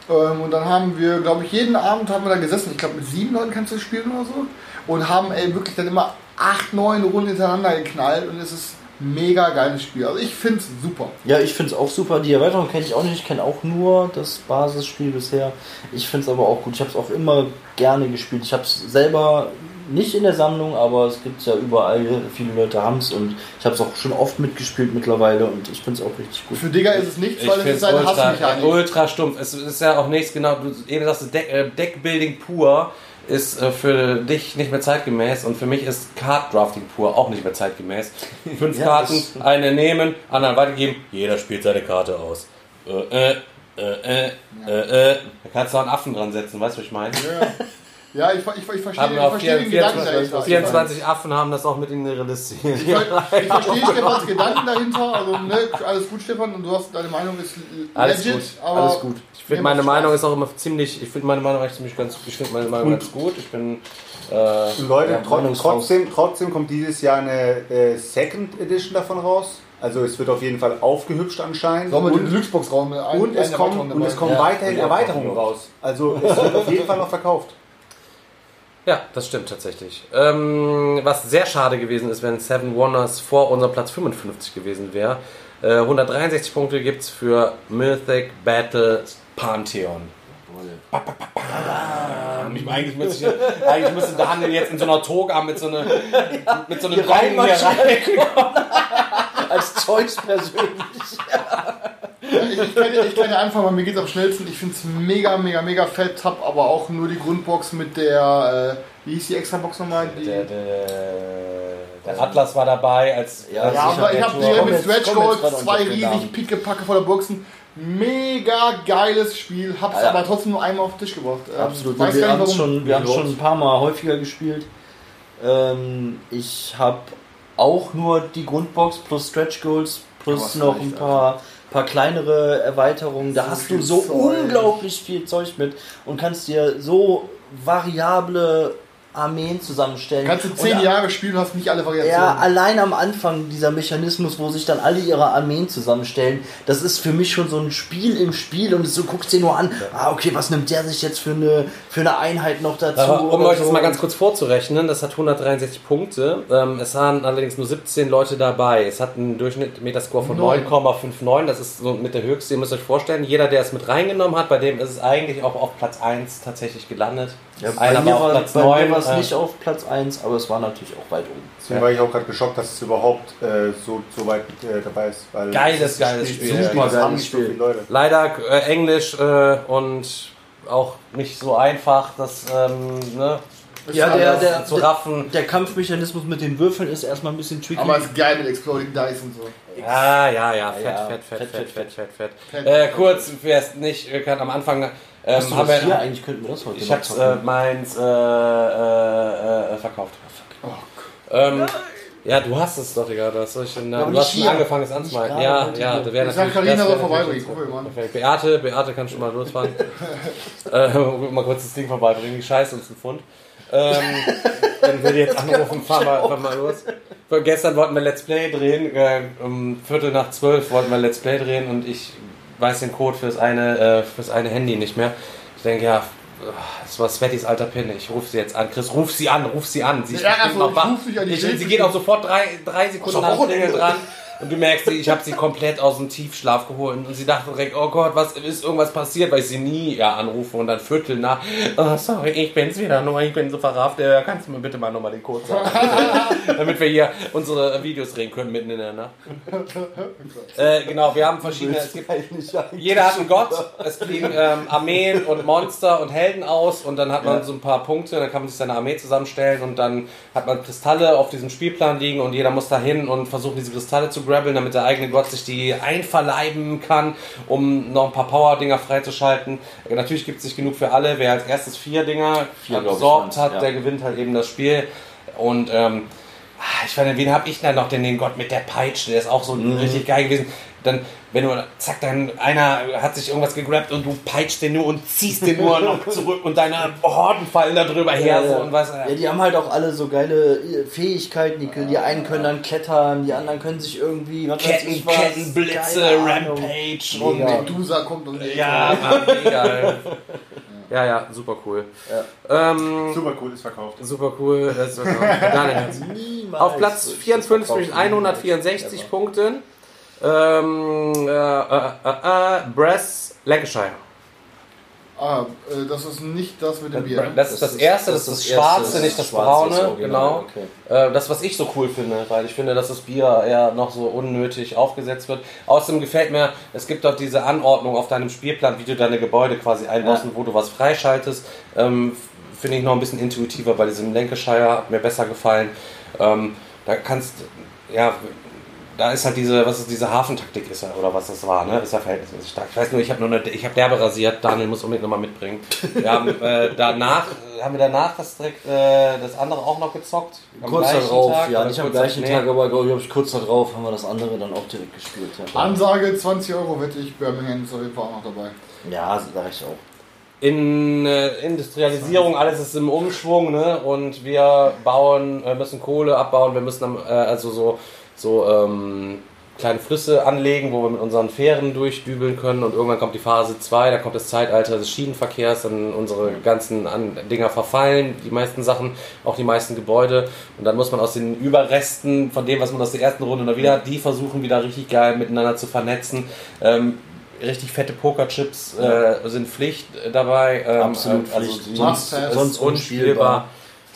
Ähm, und dann haben wir, glaube ich, jeden Abend haben wir da gesessen. Ich glaube, mit sieben Leuten kannst du spielen oder so. Und haben ey, wirklich dann immer acht, neun Runden hintereinander geknallt und es ist mega geiles Spiel. Also ich finde es super. Ja, ich finde es auch super. Die Erweiterung kenne ich auch nicht. Ich kenne auch nur das Basisspiel bisher. Ich finde es aber auch gut. Ich habe es auch immer gerne gespielt. Ich habe es selber nicht in der Sammlung, aber es gibt ja überall. Viele Leute haben es und ich habe es auch schon oft mitgespielt mittlerweile und ich finde es auch richtig gut. Für Digger ist es nichts, Ich weil es finde ist es eine ultra, Hassmechanik. ultra stumpf. Es ist ja auch nichts genau, du eben sagst, Deck, äh, Deckbuilding pur ist äh, für dich nicht mehr zeitgemäß und für mich ist Card Drafting pur auch nicht mehr zeitgemäß. [laughs] Fünf Ja, Karten, eine nehmen, anderen weitergeben, jeder spielt seine Karte aus. Äh, äh, äh, äh, äh, äh. Da kannst du auch einen Affen dran setzen, weißt du, was ich meine? Ja, ich, ich, ich verstehe, Haben ich verstehe den Gedanken dahinter. 24 Affen haben das auch mit in ihre Liste. Ich, ich [laughs] verstehe Stefans Gedanken dahinter. Also, ne, alles gut, Stefan, und du hast deine Meinung ist Alles legit, gut, aber alles gut. Ich finde meine Meinung ist auch immer ziemlich, ich finde meine Meinung eigentlich ziemlich ganz, ich finde meine Meinung ganz gut. Ich bin, äh, Und Leute, Ja, trotzdem, trotzdem kommt dieses Jahr eine äh, Second Edition davon raus. Also es wird auf jeden Fall aufgehübscht anscheinend. Sollen wir den und, Deluxe-Box-Raum mit ein- und, es kommen, und es kommen Ja, weiterhin Erweiterungen raus. Also es wird auf jeden Fall noch verkauft. Ja, das stimmt tatsächlich. Ähm, was sehr schade gewesen ist, wenn Seven Wonders vor unserem Platz 55 gewesen wäre. Äh, 163 Punkte gibt es für Mythic Battle Pantheon. Ba, ba, ba, ba. Ich meine, eigentlich müsste, ich, eigentlich müsste Daniel jetzt in so einer Toga mit so einer mit so einem Gong hier rein. [laughs] Als Zeus persönlich. Ich, kann, ich kann ja einfach mal, mir geht's am schnellsten. Ich finde es mega, mega, mega fett. Hab aber auch nur die Grundbox mit der, äh, wie hieß die extra Box nochmal? Die, Der, der, der Atlas war dabei als Ja, als ja, aber ich habe Komm mit Stretch Gold, zwei riesig pickepacke voller Boxen. Mega geiles Spiel. Hab's Alter. aber trotzdem nur einmal auf den Tisch gebracht. Ähm, Absolut. Weiß wir haben es schon, wir schon ein paar Mal häufiger gespielt. Ähm, ich habe auch nur die Grundbox plus Stretch Goals plus noch ein paar, paar kleinere Erweiterungen. Da So hast du so Zeug. unglaublich viel Zeug mit und kannst dir so variable Armeen zusammenstellen. Kannst du Und zehn Jahre spielen und hast nicht alle Variationen. ja, allein am Anfang dieser Mechanismus, wo sich dann alle ihre Armeen zusammenstellen, das ist für mich schon so ein Spiel im Spiel und du guckst dir nur an, ah, okay, was nimmt der sich jetzt für eine, für eine Einheit noch dazu? Aber um euch das so. mal ganz kurz vorzurechnen, das hat 163 Punkte. Ähm, es waren allerdings nur 17 Leute dabei. Es hat einen Durchschnitt Metascore von Neun. 9,59. Das ist so mit der höchste. Ihr müsst euch vorstellen, jeder, der es mit reingenommen hat, bei dem ist es eigentlich auch auf Platz 1 tatsächlich gelandet. Ja, bei Einer mir war Platz bei mir 9. war es äh, nicht auf Platz 1, aber es war natürlich auch weit oben. Deswegen war ich auch gerade geschockt, dass es überhaupt äh, so, so weit äh, dabei ist. Weil Geiles, das ist geiles Spiel, Spiel. Super, das Geiles so Spiel. Leute. Leider äh, Englisch äh, und auch nicht so einfach, das ähm, ne, Ja, der, der, zu der, raffen. der Kampfmechanismus mit den Würfeln ist erstmal ein bisschen tricky. Aber ist geil mit Exploding Dice und so. Ja, ja, ja, fett, ja, fett, fett, fett, fett, fett, fett, fett, fett. Fett. Äh, kurz, wer es nicht kann, am Anfang Hast du haben das hier? wir, Eigentlich könnten wir das heute ich hab's äh, meins äh, äh, äh, verkauft. Oh, Ähm, Ja, du hast es doch, Digga. Das soll ich denn, aber du hast schon hier. angefangen, es anzumalten. gerade Ja, ja, da wäre Ich sag, natürlich. Das soll wär vorbeibringen. Perfekt. Beate, Beate kann schon mal losfahren. [laughs] äh, mal kurz das Ding vorbeibringen, die Scheiße uns einen Pfund. Ähm, dann will ich jetzt anrufen, fahr mal, fahr mal los. Gestern wollten wir Let's Play drehen, äh, um Viertel nach zwölf wollten wir Let's Play drehen und ich weiß den Code fürs eine, äh, fürs eine Handy nicht mehr. Ich denke, ja, das war Svettys alter Pin. Ich rufe sie jetzt an. Chris, ruf sie an, ruf sie an. Sie, ist Ja, also, noch ich wach. ruf dich an Ich- sie geht auch sofort drei, drei Sekunden nach. Klingel dran. Und du merkst, sie- ich habe sie komplett aus dem Tiefschlaf geholt. Und sie dachte direkt, oh Gott, was ist irgendwas passiert, weil ich sie nie ja, anrufe. Und dann Viertel nach, oh, sorry, ich bin's wieder nur, ich bin so verrafft. Äh, kannst du mir bitte mal nochmal den Code sagen? [laughs] Damit wir hier unsere Videos drehen können mitten in der Nacht. äh, genau, wir haben verschiedene, es gibt jeder hat einen Gott. Es fliegen ähm, Armeen und Monster und Helden aus und dann hat man so ein paar Punkte, dann kann man sich seine Armee zusammenstellen und dann hat man Kristalle auf diesem Spielplan liegen und jeder muss da hin und versuchen diese Kristalle zu grabbeln, damit der eigene Gott sich die einverleiben kann, um noch ein paar Power-Dinger freizuschalten. Äh, Natürlich gibt es nicht genug für alle. Wer als erstes vier Dinger Vier, ich, waren's, hat, ja. der gewinnt halt eben das Spiel. Und ähm, ah, ich fand, wen habe ich denn noch? Den, den Gott mit der Peitsche, der ist auch so Mhm. richtig geil gewesen. Dann, wenn du, zack, dann einer hat sich irgendwas gegrabt und du peitscht den nur und ziehst den nur noch [laughs] zurück und deine Horden fallen da drüber her. So, und was, ja, die haben halt auch alle so geile äh, Fähigkeiten. Die, die einen können dann klettern, die anderen können sich irgendwie was weiß Ketten, ich was, Kettenblitze. Rampage und. Medusa kommt und ja, Mann, [laughs] mega. ey. Ja, ja, super cool. Ähm, Super cool, ist verkauft. super cool. Das ist. [laughs] Niemals. Auf Platz Das 54 mit verkauft 164 niemals. Punkten. Ähm, äh, äh, äh, äh, Brass, Lancashire. Ah, äh, das ist nicht das mit dem Bier. Das ist das erste, das ist das schwarze, nicht das schwarze, das braune. Original, Genau. okay. Äh, Das, was ich so cool finde, weil ich finde, dass das Bier eher noch so unnötig aufgesetzt wird. Außerdem gefällt mir, es gibt dort diese Anordnung auf deinem Spielplan, wie du deine Gebäude quasi einbaust Ja. und wo du was freischaltest. Ähm, finde ich noch ein bisschen intuitiver bei diesem Lancashire, hat mir besser gefallen. Ähm, da kannst, ja, da ist halt diese, was ist diese Hafentaktik ist ja, oder was das war, ne? Ist ja verhältnismäßig stark. Ich weiß nur, ich habe nur eine, ich habe derbe rasiert, Daniel muss unbedingt nochmal mitbringen. Wir haben äh, danach, haben wir danach das direkt, äh, das andere auch noch gezockt? Am Kurz darauf, Tag ja, nicht am gleichen nee. Tag, aber glaube ich, kurz darauf haben wir das andere dann auch direkt gespielt. Ja, Ansage 20 Euro wette ich, Birmingham ist auf jeden Fall auch noch dabei. ja sag ich auch. in äh, Industrialisierung, alles ist im Umschwung, ne? Und wir bauen, äh, müssen Kohle abbauen, wir müssen am, äh, also so, so ähm, kleine Flüsse anlegen, wo wir mit unseren Fähren durchdübeln können und irgendwann kommt die Phase 2, da kommt das Zeitalter des Schienenverkehrs, dann unsere ganzen An Dinger verfallen, die meisten Sachen, auch die meisten Gebäude und dann muss man aus den Überresten von dem, was man aus der ersten Runde noch wieder hat, die versuchen wieder richtig geil miteinander zu vernetzen. Ähm, richtig fette Pokerchips äh, sind Pflicht äh, dabei. Ähm, Absolut äh, also Pflicht. sonst, sonst unspielbar.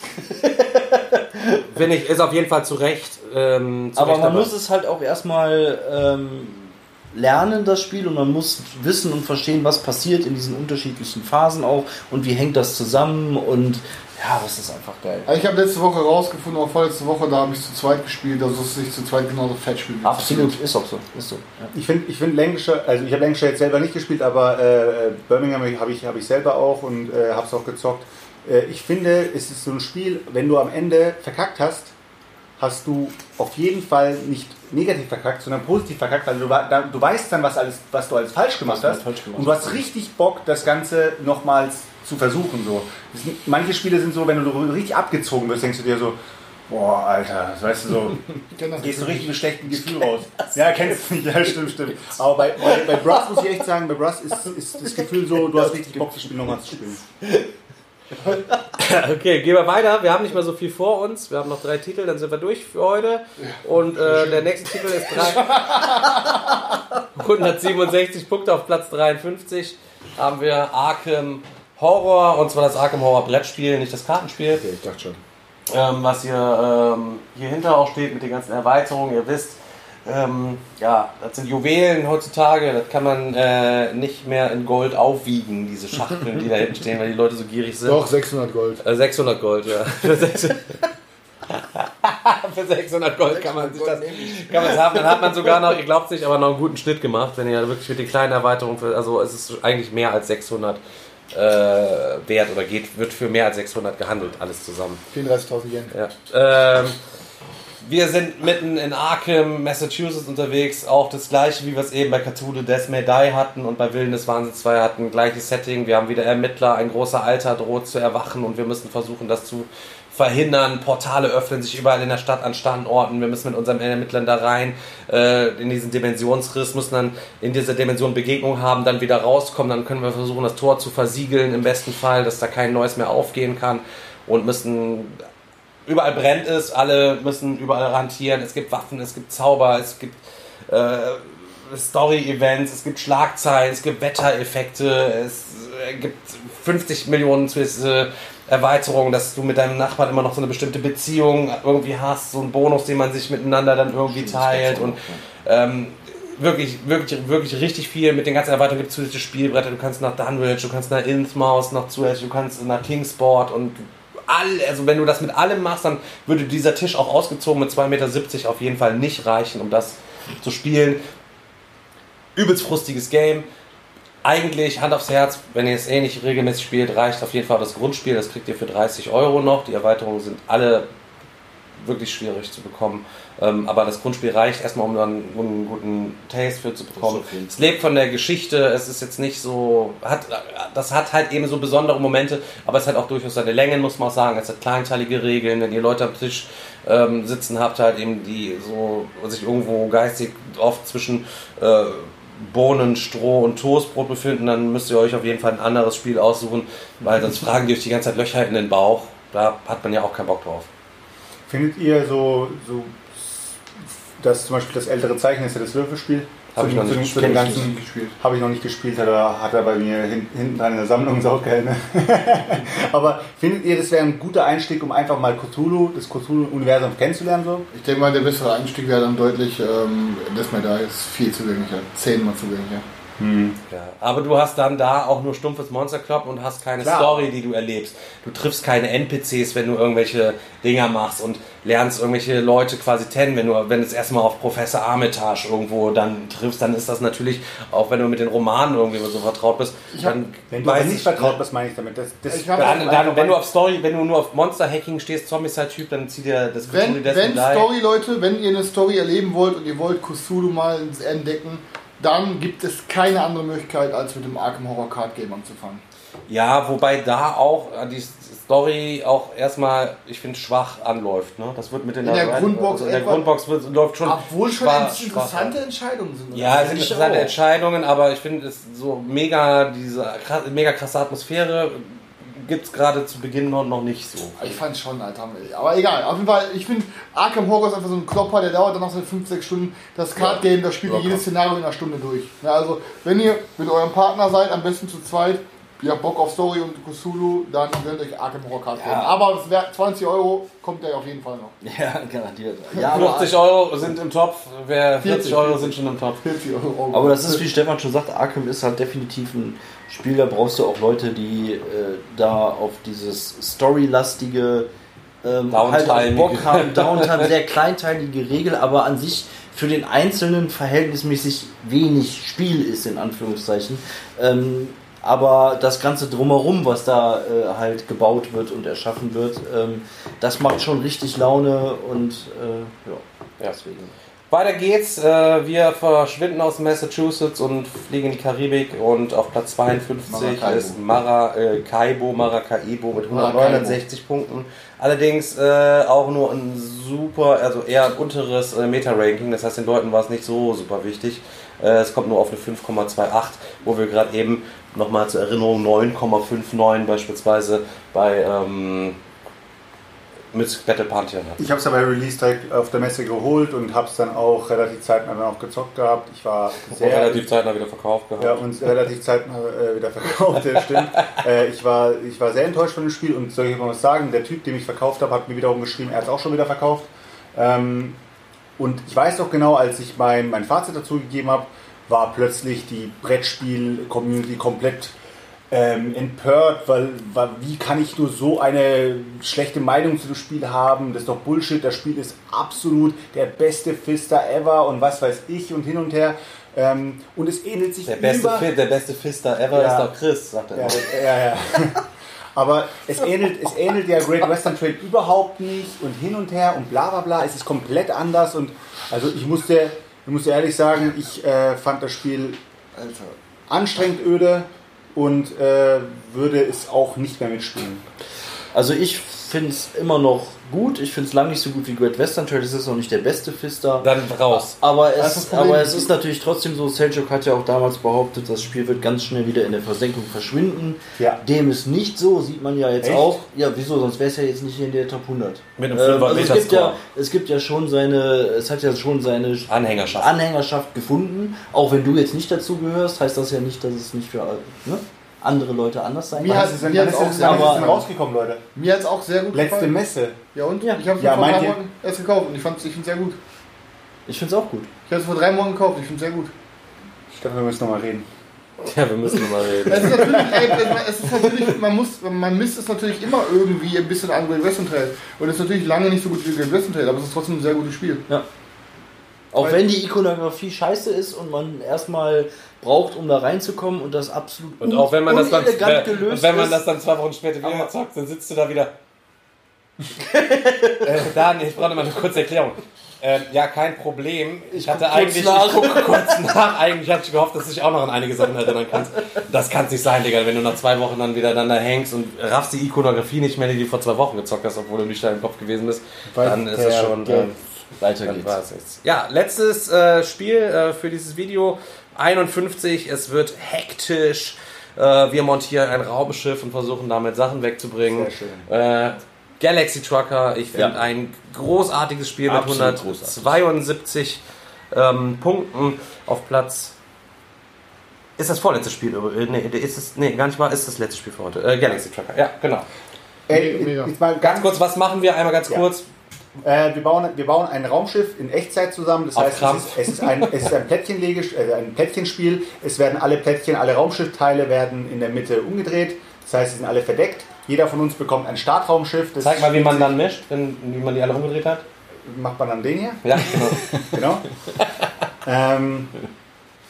[laughs] Finde ich, ist auf jeden Fall zu Recht. Ähm, Aber man dabei. muss es halt auch erstmal ähm, lernen, das Spiel, und man muss wissen und verstehen, was passiert in diesen unterschiedlichen Phasen auch und wie hängt das zusammen und ja, das ist einfach geil. Also ich habe letzte Woche rausgefunden, auch vorletzte Woche, da habe ich zu zweit gespielt, dass es sich zu zweit genauso fett zu Absolut, ist auch so. Ist so. Ja. Ich finde ich find Lancashire, also ich habe Lancashire jetzt selber nicht gespielt, aber äh, Birmingham habe ich, hab ich selber auch und äh, habe es auch gezockt. Äh, ich finde, es ist so ein Spiel, wenn du am Ende verkackt hast, hast du auf jeden Fall nicht negativ verkackt, sondern positiv verkackt, weil du, du weißt dann, was, alles, was du alles falsch gemacht hast. falsch gemacht und du hast richtig Bock, das Ganze nochmals zu versuchen. So. Manche Spiele sind so, wenn du richtig abgezogen wirst, denkst du dir so, boah, Alter, das weißt du so, [laughs] gehst du richtig mit schlechtem Gefühl raus. Ja, kennst du nicht, ja, stimmt, stimmt. Aber bei, bei, bei Brass muss ich echt sagen, bei Brass ist, ist das Gefühl so, du hast richtig Bock, das Spiel nochmal zu spielen. [laughs] [laughs] Okay, gehen wir weiter. Wir haben nicht mehr so viel vor uns. Wir haben noch drei Titel, dann sind wir durch für heute. Und äh, der nächste Titel ist drei [laughs] 167 Punkte auf Platz 53. Haben wir Arkham Horror, und zwar das Arkham Horror Brettspiel, nicht das Kartenspiel. Okay, ich dachte schon. ähm, was hier, ähm, hier hinter auch steht mit den ganzen Erweiterungen. Ihr wisst, ähm, ja, das sind Juwelen heutzutage, das kann man äh, nicht mehr in Gold aufwiegen, diese Schachteln, die da hinten stehen, weil die Leute so gierig sind. Doch, 600 Gold. Äh, 600 Gold, ja. [laughs] Für 600, [laughs] Für 600 Gold kann man sich das kann man haben. Dann hat man sogar noch, ihr glaubt nicht, aber noch einen guten Schnitt gemacht, wenn ihr wirklich mit den kleinen Erweiterungen, für, also es ist eigentlich mehr als 600 äh, wert oder geht, wird für mehr als 600 gehandelt, alles zusammen. 34.000 Yen. Ja. Ähm, wir sind mitten in Arkham, Massachusetts unterwegs. Auch das gleiche, wie wir es eben bei Cthulhu Death May Die hatten und bei Willen des Wahnsinns 2 hatten. Gleiches Setting. Wir haben wieder Ermittler. Ein großer Alter droht zu erwachen und wir müssen versuchen, das zu verhindern. Portale öffnen sich überall in der Stadt an Standorten. Wir müssen mit unseren Ermittlern da rein äh, in diesen Dimensionsriss, müssen dann in dieser Dimension Begegnung haben, dann wieder rauskommen. Dann können wir versuchen, das Tor zu versiegeln im besten Fall, dass da kein neues mehr aufgehen kann und müssen überall brennt es, alle müssen überall rantieren. Es gibt Waffen, es gibt Zauber, es gibt äh, Story-Events, es gibt Schlagzeilen, es gibt Wettereffekte, es äh, gibt 50 Millionen Twiste, Erweiterungen, dass du mit deinem Nachbarn immer noch so eine bestimmte Beziehung irgendwie hast, so einen Bonus, den man sich miteinander dann irgendwie teilt und ähm, wirklich, wirklich, wirklich richtig viel. Mit den ganzen Erweiterungen gibt es zusätzliche Spielbretter. Du kannst nach Dunwich, du kannst nach Innsmouth noch zusätzlich, du kannst nach Kingsport und all, also wenn du das mit allem machst, dann würde dieser Tisch auch ausgezogen mit 2,70 Meter auf jeden Fall nicht reichen, um das zu spielen. Übelst frustiges Game. Eigentlich, Hand aufs Herz, wenn ihr es eh nicht regelmäßig spielt, reicht auf jeden Fall das Grundspiel. Das kriegt ihr für 30 Euro noch. Die Erweiterungen sind alle wirklich schwierig zu bekommen. Ähm, aber das Grundspiel reicht erstmal, um dann einen guten Taste für zu bekommen. Es lebt von der Geschichte, es ist jetzt nicht so, hat, das hat halt eben so besondere Momente, aber es hat auch durchaus seine Längen, muss man auch sagen. Es hat kleinteilige Regeln, wenn ihr Leute am Tisch ähm, sitzen habt, halt eben, die so sich irgendwo geistig oft zwischen äh, Bohnen, Stroh und Toastbrot befinden, dann müsst ihr euch auf jeden Fall ein anderes Spiel aussuchen, weil sonst [laughs] fragen die euch die ganze Zeit Löcher in den Bauch. Da hat man ja auch keinen Bock drauf. Findet ihr so, so dass zum Beispiel das ältere Zeichen ist ja das Würfelspiel? Hab Zu ich noch nicht gespielt. Habe ich noch nicht gespielt, hat er, hat er bei mir hin, hinten dran in der Sammlung [laughs] saugeil. Ne? Aber findet ihr, das wäre ein guter Einstieg, um einfach mal Cthulhu, das Cthulhu-Universum kennenzulernen? So? Ich denke mal, der bessere Einstieg wäre dann deutlich, ähm, das mal da ist viel zugänglicher, zehnmal zugänglicher. Ja, aber du hast dann da auch nur stumpfes Monster kloppen und hast keine Klar. Story, die du erlebst. Du triffst keine NPCs, wenn du irgendwelche Dinger machst und lernst irgendwelche Leute quasi kennen. Wenn du, wenn du es erstmal auf Professor Armitage irgendwo dann triffst, dann ist das natürlich, auch wenn du mit den Romanen irgendwie so vertraut bist, dann Wenn du nicht ich, vertraut, was meine ich damit? Das, das Ich hab- dann, dann, wenn du auf Story, wenn du nur auf Monster-Hacking stehst, Zombicide-Typ, dann zieh dir das Wenn, wenn. Story, Leute, wenn ihr eine Story erleben wollt und ihr wollt Cthulhu mal entdecken, dann gibt es keine andere Möglichkeit, als mit dem Arkham Horror Card Game anzufangen. Ja, wobei da auch äh, die Story auch erstmal, ich finde, schwach anläuft. Ne? Das wird mit den In der Erweiterungen- Grundbox also in der Grundbox wird, läuft schon. Obwohl schon schwach- interessante Entscheidungen sind. Ja, es sind interessante auch. Entscheidungen, aber ich finde es so mega, diese mega krasse Atmosphäre gibt es gerade zu Beginn noch, noch nicht so. Ich fand schon, Alter. Aber egal, auf jeden Fall, ich finde, Arkham Horror ist einfach so ein Klopper, der dauert dann noch so 5, 6 Stunden. Das Card Game, da spielt ihr jedes Szenario in einer Stunde durch. Ja, also, wenn ihr mit eurem Partner seid, am besten zu zweit, ihr habt Bock auf Story und Cthulhu, dann gönnt euch Arkham Horror Card Game. Aber es wäre 20 Euro, kommt der auf jeden Fall noch. [laughs] Ja, garantiert. Ja, aber, 50 Euro sind im Topf, wer 40 40 Euro sind schon im Topf. 40 Euro. aber das ist, wie Stefan schon sagt, Arkham ist halt definitiv ein Spiel, da brauchst du auch Leute, die äh, da auf dieses Storylastige ähm, halt auch. Bock haben. Downtime, sehr kleinteilige Regel, aber an sich für den Einzelnen verhältnismäßig wenig Spiel ist, in Anführungszeichen. Ähm, aber das Ganze drumherum, was da äh, halt gebaut wird und erschaffen wird, ähm, das macht schon richtig Laune und äh, ja, Ja. deswegen. Weiter geht's. Äh, wir verschwinden aus Massachusetts und fliegen in die Karibik und auf Platz 52 Maracaibo. ist Maracaibo, Maracaibo mit Maracaibo. 169 Punkten. Allerdings äh, auch nur ein super, also eher ein unteres äh, Meta-Ranking. Das heißt, den Leuten war es nicht so super wichtig. Äh, es kommt nur auf eine 5,28, wo wir gerade eben nochmal zur Erinnerung 9,59 beispielsweise bei ähm, mit Battle Pantheon hatten. Ich habe es ja bei Release direkt auf der Messe geholt und habe es dann auch relativ zeitnah dann auch gezockt gehabt. Ich war Sehr sehr relativ zeitnah wieder verkauft gehabt. Ja, und relativ zeitnah äh, wieder verkauft, das stimmt. [laughs] äh, ich, war, ich war sehr enttäuscht von dem Spiel und soll ich mal was sagen, der Typ, dem ich verkauft habe, hat mir wiederum geschrieben, er hat es auch schon wieder verkauft. Ähm, und ich weiß doch genau, als ich mein, mein Fazit dazu gegeben habe, war plötzlich die Brettspiel-Community komplett ähm, empört, weil, weil wie kann ich nur so eine schlechte Meinung zu dem Spiel haben? Das ist doch Bullshit, das Spiel ist absolut der beste Fister ever und was weiß ich und hin und her. Ähm, und es ähnelt sich Der beste, über... Fi- der beste Fister ever Ja. ist doch Chris, sagt er. Ja, ja, ja. [laughs] Aber es ähnelt, es ähnelt ja Great Western Trail überhaupt nicht und hin und her und bla bla bla. Es ist komplett anders und also ich musste, ich musste ehrlich sagen, ich äh, fand das Spiel anstrengend öde und äh, würde es auch nicht mehr mitspielen. Also ich finde es immer noch gut. Ich finde es lange nicht so gut wie Great Western Trail. Das ist noch nicht der beste Fister. Dann raus. Aber es, Problem. aber es ist natürlich trotzdem so, Selchuk hat ja auch damals behauptet, das Spiel wird ganz schnell wieder in der Versenkung verschwinden. Ja. Dem ist nicht so, sieht man ja jetzt Echt? auch. Ja, wieso, sonst wäre es ja jetzt nicht hier in der Top 100. Mit einem Ähm, also es gibt, ja, es gibt ja schon seine, es hat ja schon seine Anhängerschaft. Anhängerschaft gefunden. Auch wenn du jetzt nicht dazu gehörst, heißt das ja nicht, dass es nicht für ne, andere Leute anders sein Mir hat- mir hat's ist auch sehr- es aber- rausgekommen, Leute? Mir hat es auch sehr gut Letzte gefallen. Messe. Ja und? Ja. Ich habe es Ja, vor drei Monaten erst gekauft und ich fand es sehr gut. Ich finde es auch gut. Ich habe es vor drei Monaten gekauft, ich finde es sehr gut. Ich glaube, wir müssen nochmal reden. Ja, wir müssen mal reden. Es ist natürlich, ey, es ist natürlich man, muss, man misst es natürlich immer irgendwie ein bisschen an Great Western Trail. Und es ist natürlich lange nicht so gut wie Great Western Trail, aber es ist trotzdem ein sehr gutes Spiel. Auch Weil- wenn die Ikonografie scheiße ist und man erstmal braucht, um da reinzukommen und das absolut Und auch wenn man das dann, gelöst und wenn man ist. das dann zwei Wochen später wieder zockt, dann sitzt du da wieder. [laughs] äh, Daniel, ich brauche noch mal eine kurze Erklärung. Ähm, ja, kein Problem. Ich, hatte guck kurz eigentlich, nach. ich gucke kurz nach. Eigentlich hatte ich gehofft, dass du dich auch noch an einige Sachen erinnern kannst. Das kann es nicht sein, Digga. Wenn du nach zwei Wochen dann wieder dann da hängst und raffst die Ikonografie nicht mehr, die du vor zwei Wochen gezockt hast, obwohl du nicht da im Kopf gewesen bist, dann ist es schon. der- ähm, Weiter dann geht's. war es jetzt. Ja, letztes äh, Spiel äh, für dieses Video. 51. Es wird hektisch. Äh, wir montieren ein Raumschiff und versuchen damit Sachen wegzubringen. Sehr schön. Äh, Galaxy Trucker, ich finde Ja. ein großartiges Spiel mit Absolut 172 ähm, Punkten auf Platz. Ist das vorletzte Spiel? Äh, Nee, ist es, nee, gar nicht wahr, ist das letzte Spiel für heute. Äh, Galaxy Trucker, ja, genau. Ey, Mega. jetzt mal Ganz kurz, was machen wir? Einmal ganz Ja. kurz. Äh, wir, bauen, wir bauen ein Raumschiff in Echtzeit zusammen. Das Auf heißt, es ist, es ist ein, es ist ein, Plättchenlege, äh, ein Plättchenspiel. Es werden alle Plättchen, alle Raumschiffteile werden in der Mitte umgedreht. Das heißt, sie sind alle verdeckt. Jeder von uns bekommt ein Startraumschiff. Das Zeig mal, wie man dann mischt, wenn, wie man die alle umgedreht hat. Macht man dann den hier? Ja, genau. [laughs] Genau. ähm,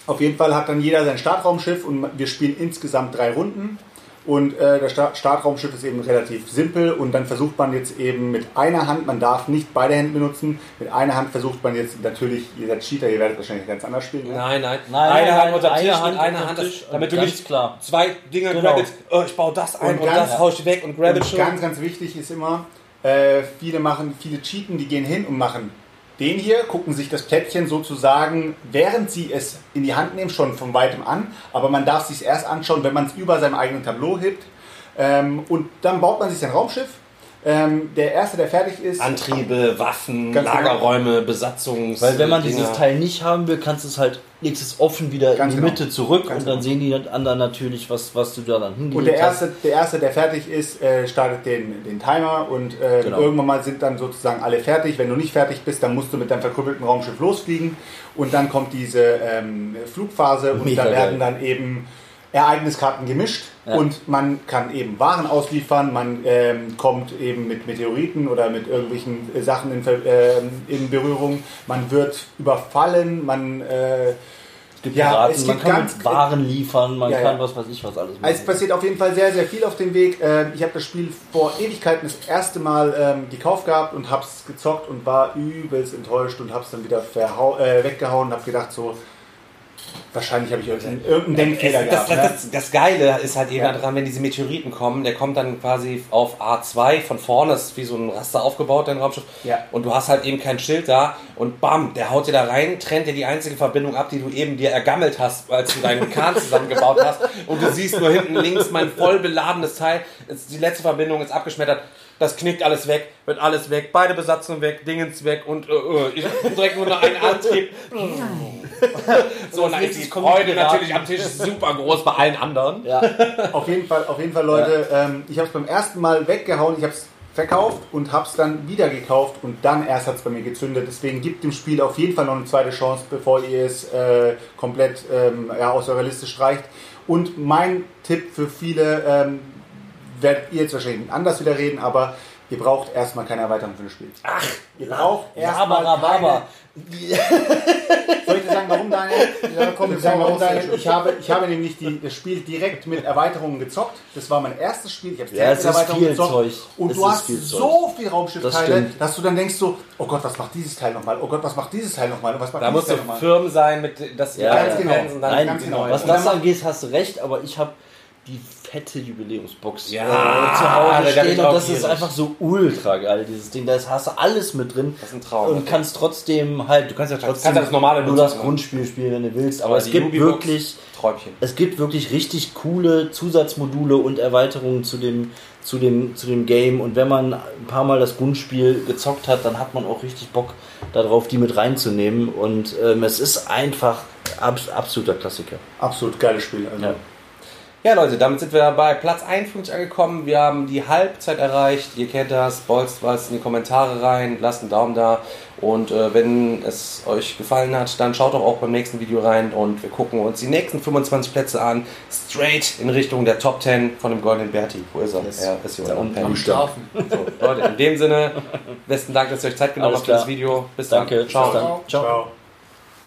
auf jeden Fall hat dann jeder sein Startraumschiff und wir spielen insgesamt drei Runden. Und äh, das Sta- Startraumschiff ist eben relativ simpel und dann versucht man jetzt eben mit einer Hand, man darf nicht beide Hände benutzen, mit einer Hand versucht man jetzt natürlich, ihr seid Cheater, ihr werdet wahrscheinlich ganz anders spielen. ne? Nein, nein. Nein, eine nein, Hand unter eine Tisch Hand mit einer unterm Hand, Tisch das, damit du nicht klar. zwei Dinge Genau. grabbelst, oh, ich baue das ein Und und, ganz- das hau ich weg und grabbel Und schon. ganz, ganz wichtig ist immer, äh, viele machen, viele cheaten, die gehen hin und machen den hier, gucken sich das Plättchen sozusagen, während sie es in die Hand nehmen, schon von weitem an, aber man darf sich erst anschauen, wenn man es über seinem eigenen Tableau hebt. Ähm, und dann baut man sich sein Raumschiff. Ähm, der erste, der fertig ist, Antriebe, Waffen, Ganz genau. Lagerräume, Besatzungs. Weil wenn man Dinger. dieses Teil nicht haben will, kannst du es halt, legst es offen wieder Ganz in die genau. Mitte zurück Ganz und dann genau. sehen die anderen natürlich, was, was du da dann hingelegt Und der hast. erste, der erste, der fertig ist, äh, startet den, den Timer und äh, Genau. irgendwann mal sind dann sozusagen alle fertig. Wenn du nicht fertig bist, dann musst du mit deinem verkrüppelten Raumschiff losfliegen und dann kommt diese ähm, Flugphase und Mega da werden geil. dann eben Ereigniskarten gemischt Ja. und man kann eben Waren ausliefern, man ähm, kommt eben mit Meteoriten oder mit irgendwelchen äh, Sachen in, ähm, in Berührung, man wird überfallen, man äh, Es gibt Ja, Piraten, es man gibt kann ganz- mit Waren liefern, man Ja, kann was weiß ich was alles Also es passiert auf jeden Fall sehr, sehr viel auf dem Weg. Ähm, Ich habe das Spiel vor Ewigkeiten das erste Mal ähm, gekauft gehabt und habe es gezockt und war übelst enttäuscht und habe es dann wieder äh, weggehauen und habe gedacht so, wahrscheinlich habe ich irgendeinen, irgendeinen Denkfehler das, gehabt. das, ne? das, das Geile ist halt eben Ja. daran, wenn diese Meteoriten kommen, der kommt dann quasi auf A2 von vorne, das ist wie so ein Raster aufgebaut, dein Raumschiff. Ja. Und du hast halt eben kein Schild da und bam, der haut dir da rein, trennt dir die einzige Verbindung ab, die du eben dir ergammelt hast, als du deinen Kahn zusammengebaut [laughs] hast. Und du siehst nur hinten links mein voll beladenes Teil, die letzte Verbindung ist abgeschmettert. Das knickt alles weg, wird alles weg, beide Besatzungen weg, Dingens weg und äh, äh, ich direkt nur noch einen Antrieb. [laughs] so, und dann ist die Freude natürlich am Tisch super groß bei allen anderen. Ja, Auf jeden Fall, auf jeden Fall Leute, ähm, ich habe es beim ersten Mal weggehauen, ich habe es verkauft und habe es dann wieder gekauft und dann erst hat es bei mir gezündet. Deswegen gibt dem Spiel auf jeden Fall noch eine zweite Chance, bevor ihr es äh, komplett ähm, ja, aus eurer Liste streicht. Und mein Tipp für viele, ähm, werdet ihr jetzt wahrscheinlich anders wieder reden, aber ihr braucht erstmal keine Erweiterung für das Spiel. Ach, ihr braucht erstmal keine... [laughs] Soll ich dir sagen, warum Daniel? Ja, komm, ich sagen, warum Daniel? Ich habe, ich habe nämlich die, das Spiel direkt mit Erweiterungen gezockt. Das war mein erstes Spiel. Ich habe Ja, es direkt mit Erweiterungen viel Zeug. Und Es du hast viel so viel Das Raumschiffteile, stimmt. dass du dann denkst so, oh Gott, was macht dieses Teil nochmal? Oh Gott, was macht dieses Teil nochmal? Und was macht Da dieses musst du Teil nochmal? Firmen sein, mit, dass die Ja, ganz genau. Und dann Nein, ganz genau. neu. was das angeht, hast du recht, aber ich habe die fette Jubiläumsbox Ja, äh, zu da Hause ich stehen und das ist einfach so ultra geil, dieses Ding. Da hast du alles mit drin. Das ist ein Traum. Und kannst trotzdem halt, du kannst ja Kannst trotzdem ja das normale nur das ne? Grundspiel spielen, wenn du willst, aber, Aber es gibt wirklich Träumchen. es gibt wirklich richtig coole Zusatzmodule und Erweiterungen zu dem, zu dem, zu dem Game. Und wenn man ein paar Mal das Grundspiel gezockt hat, dann hat man auch richtig Bock darauf, die mit reinzunehmen. Und ähm, es ist einfach abs absoluter Klassiker. Absolut geiles Spiel. Also. Ja. Ja, Leute, damit sind wir bei Platz 51 angekommen. Wir haben die Halbzeit erreicht. Ihr kennt das. Bolzt was in die Kommentare rein. Lasst einen Daumen da. Und äh, wenn es euch gefallen hat, dann schaut doch auch beim nächsten Video rein. Und wir gucken uns die nächsten 25 Plätze an. Straight in Richtung der Top 10 von dem Goldenen Berti. Wo ist er? Yes. Er ist hier Da unten. Am Schlafen. So, Leute, in dem Sinne, besten Dank, dass ihr euch Zeit genommen habt für das. Video. Bis Danke. dann. Ciao. Bis dann. Ciao. Ciao.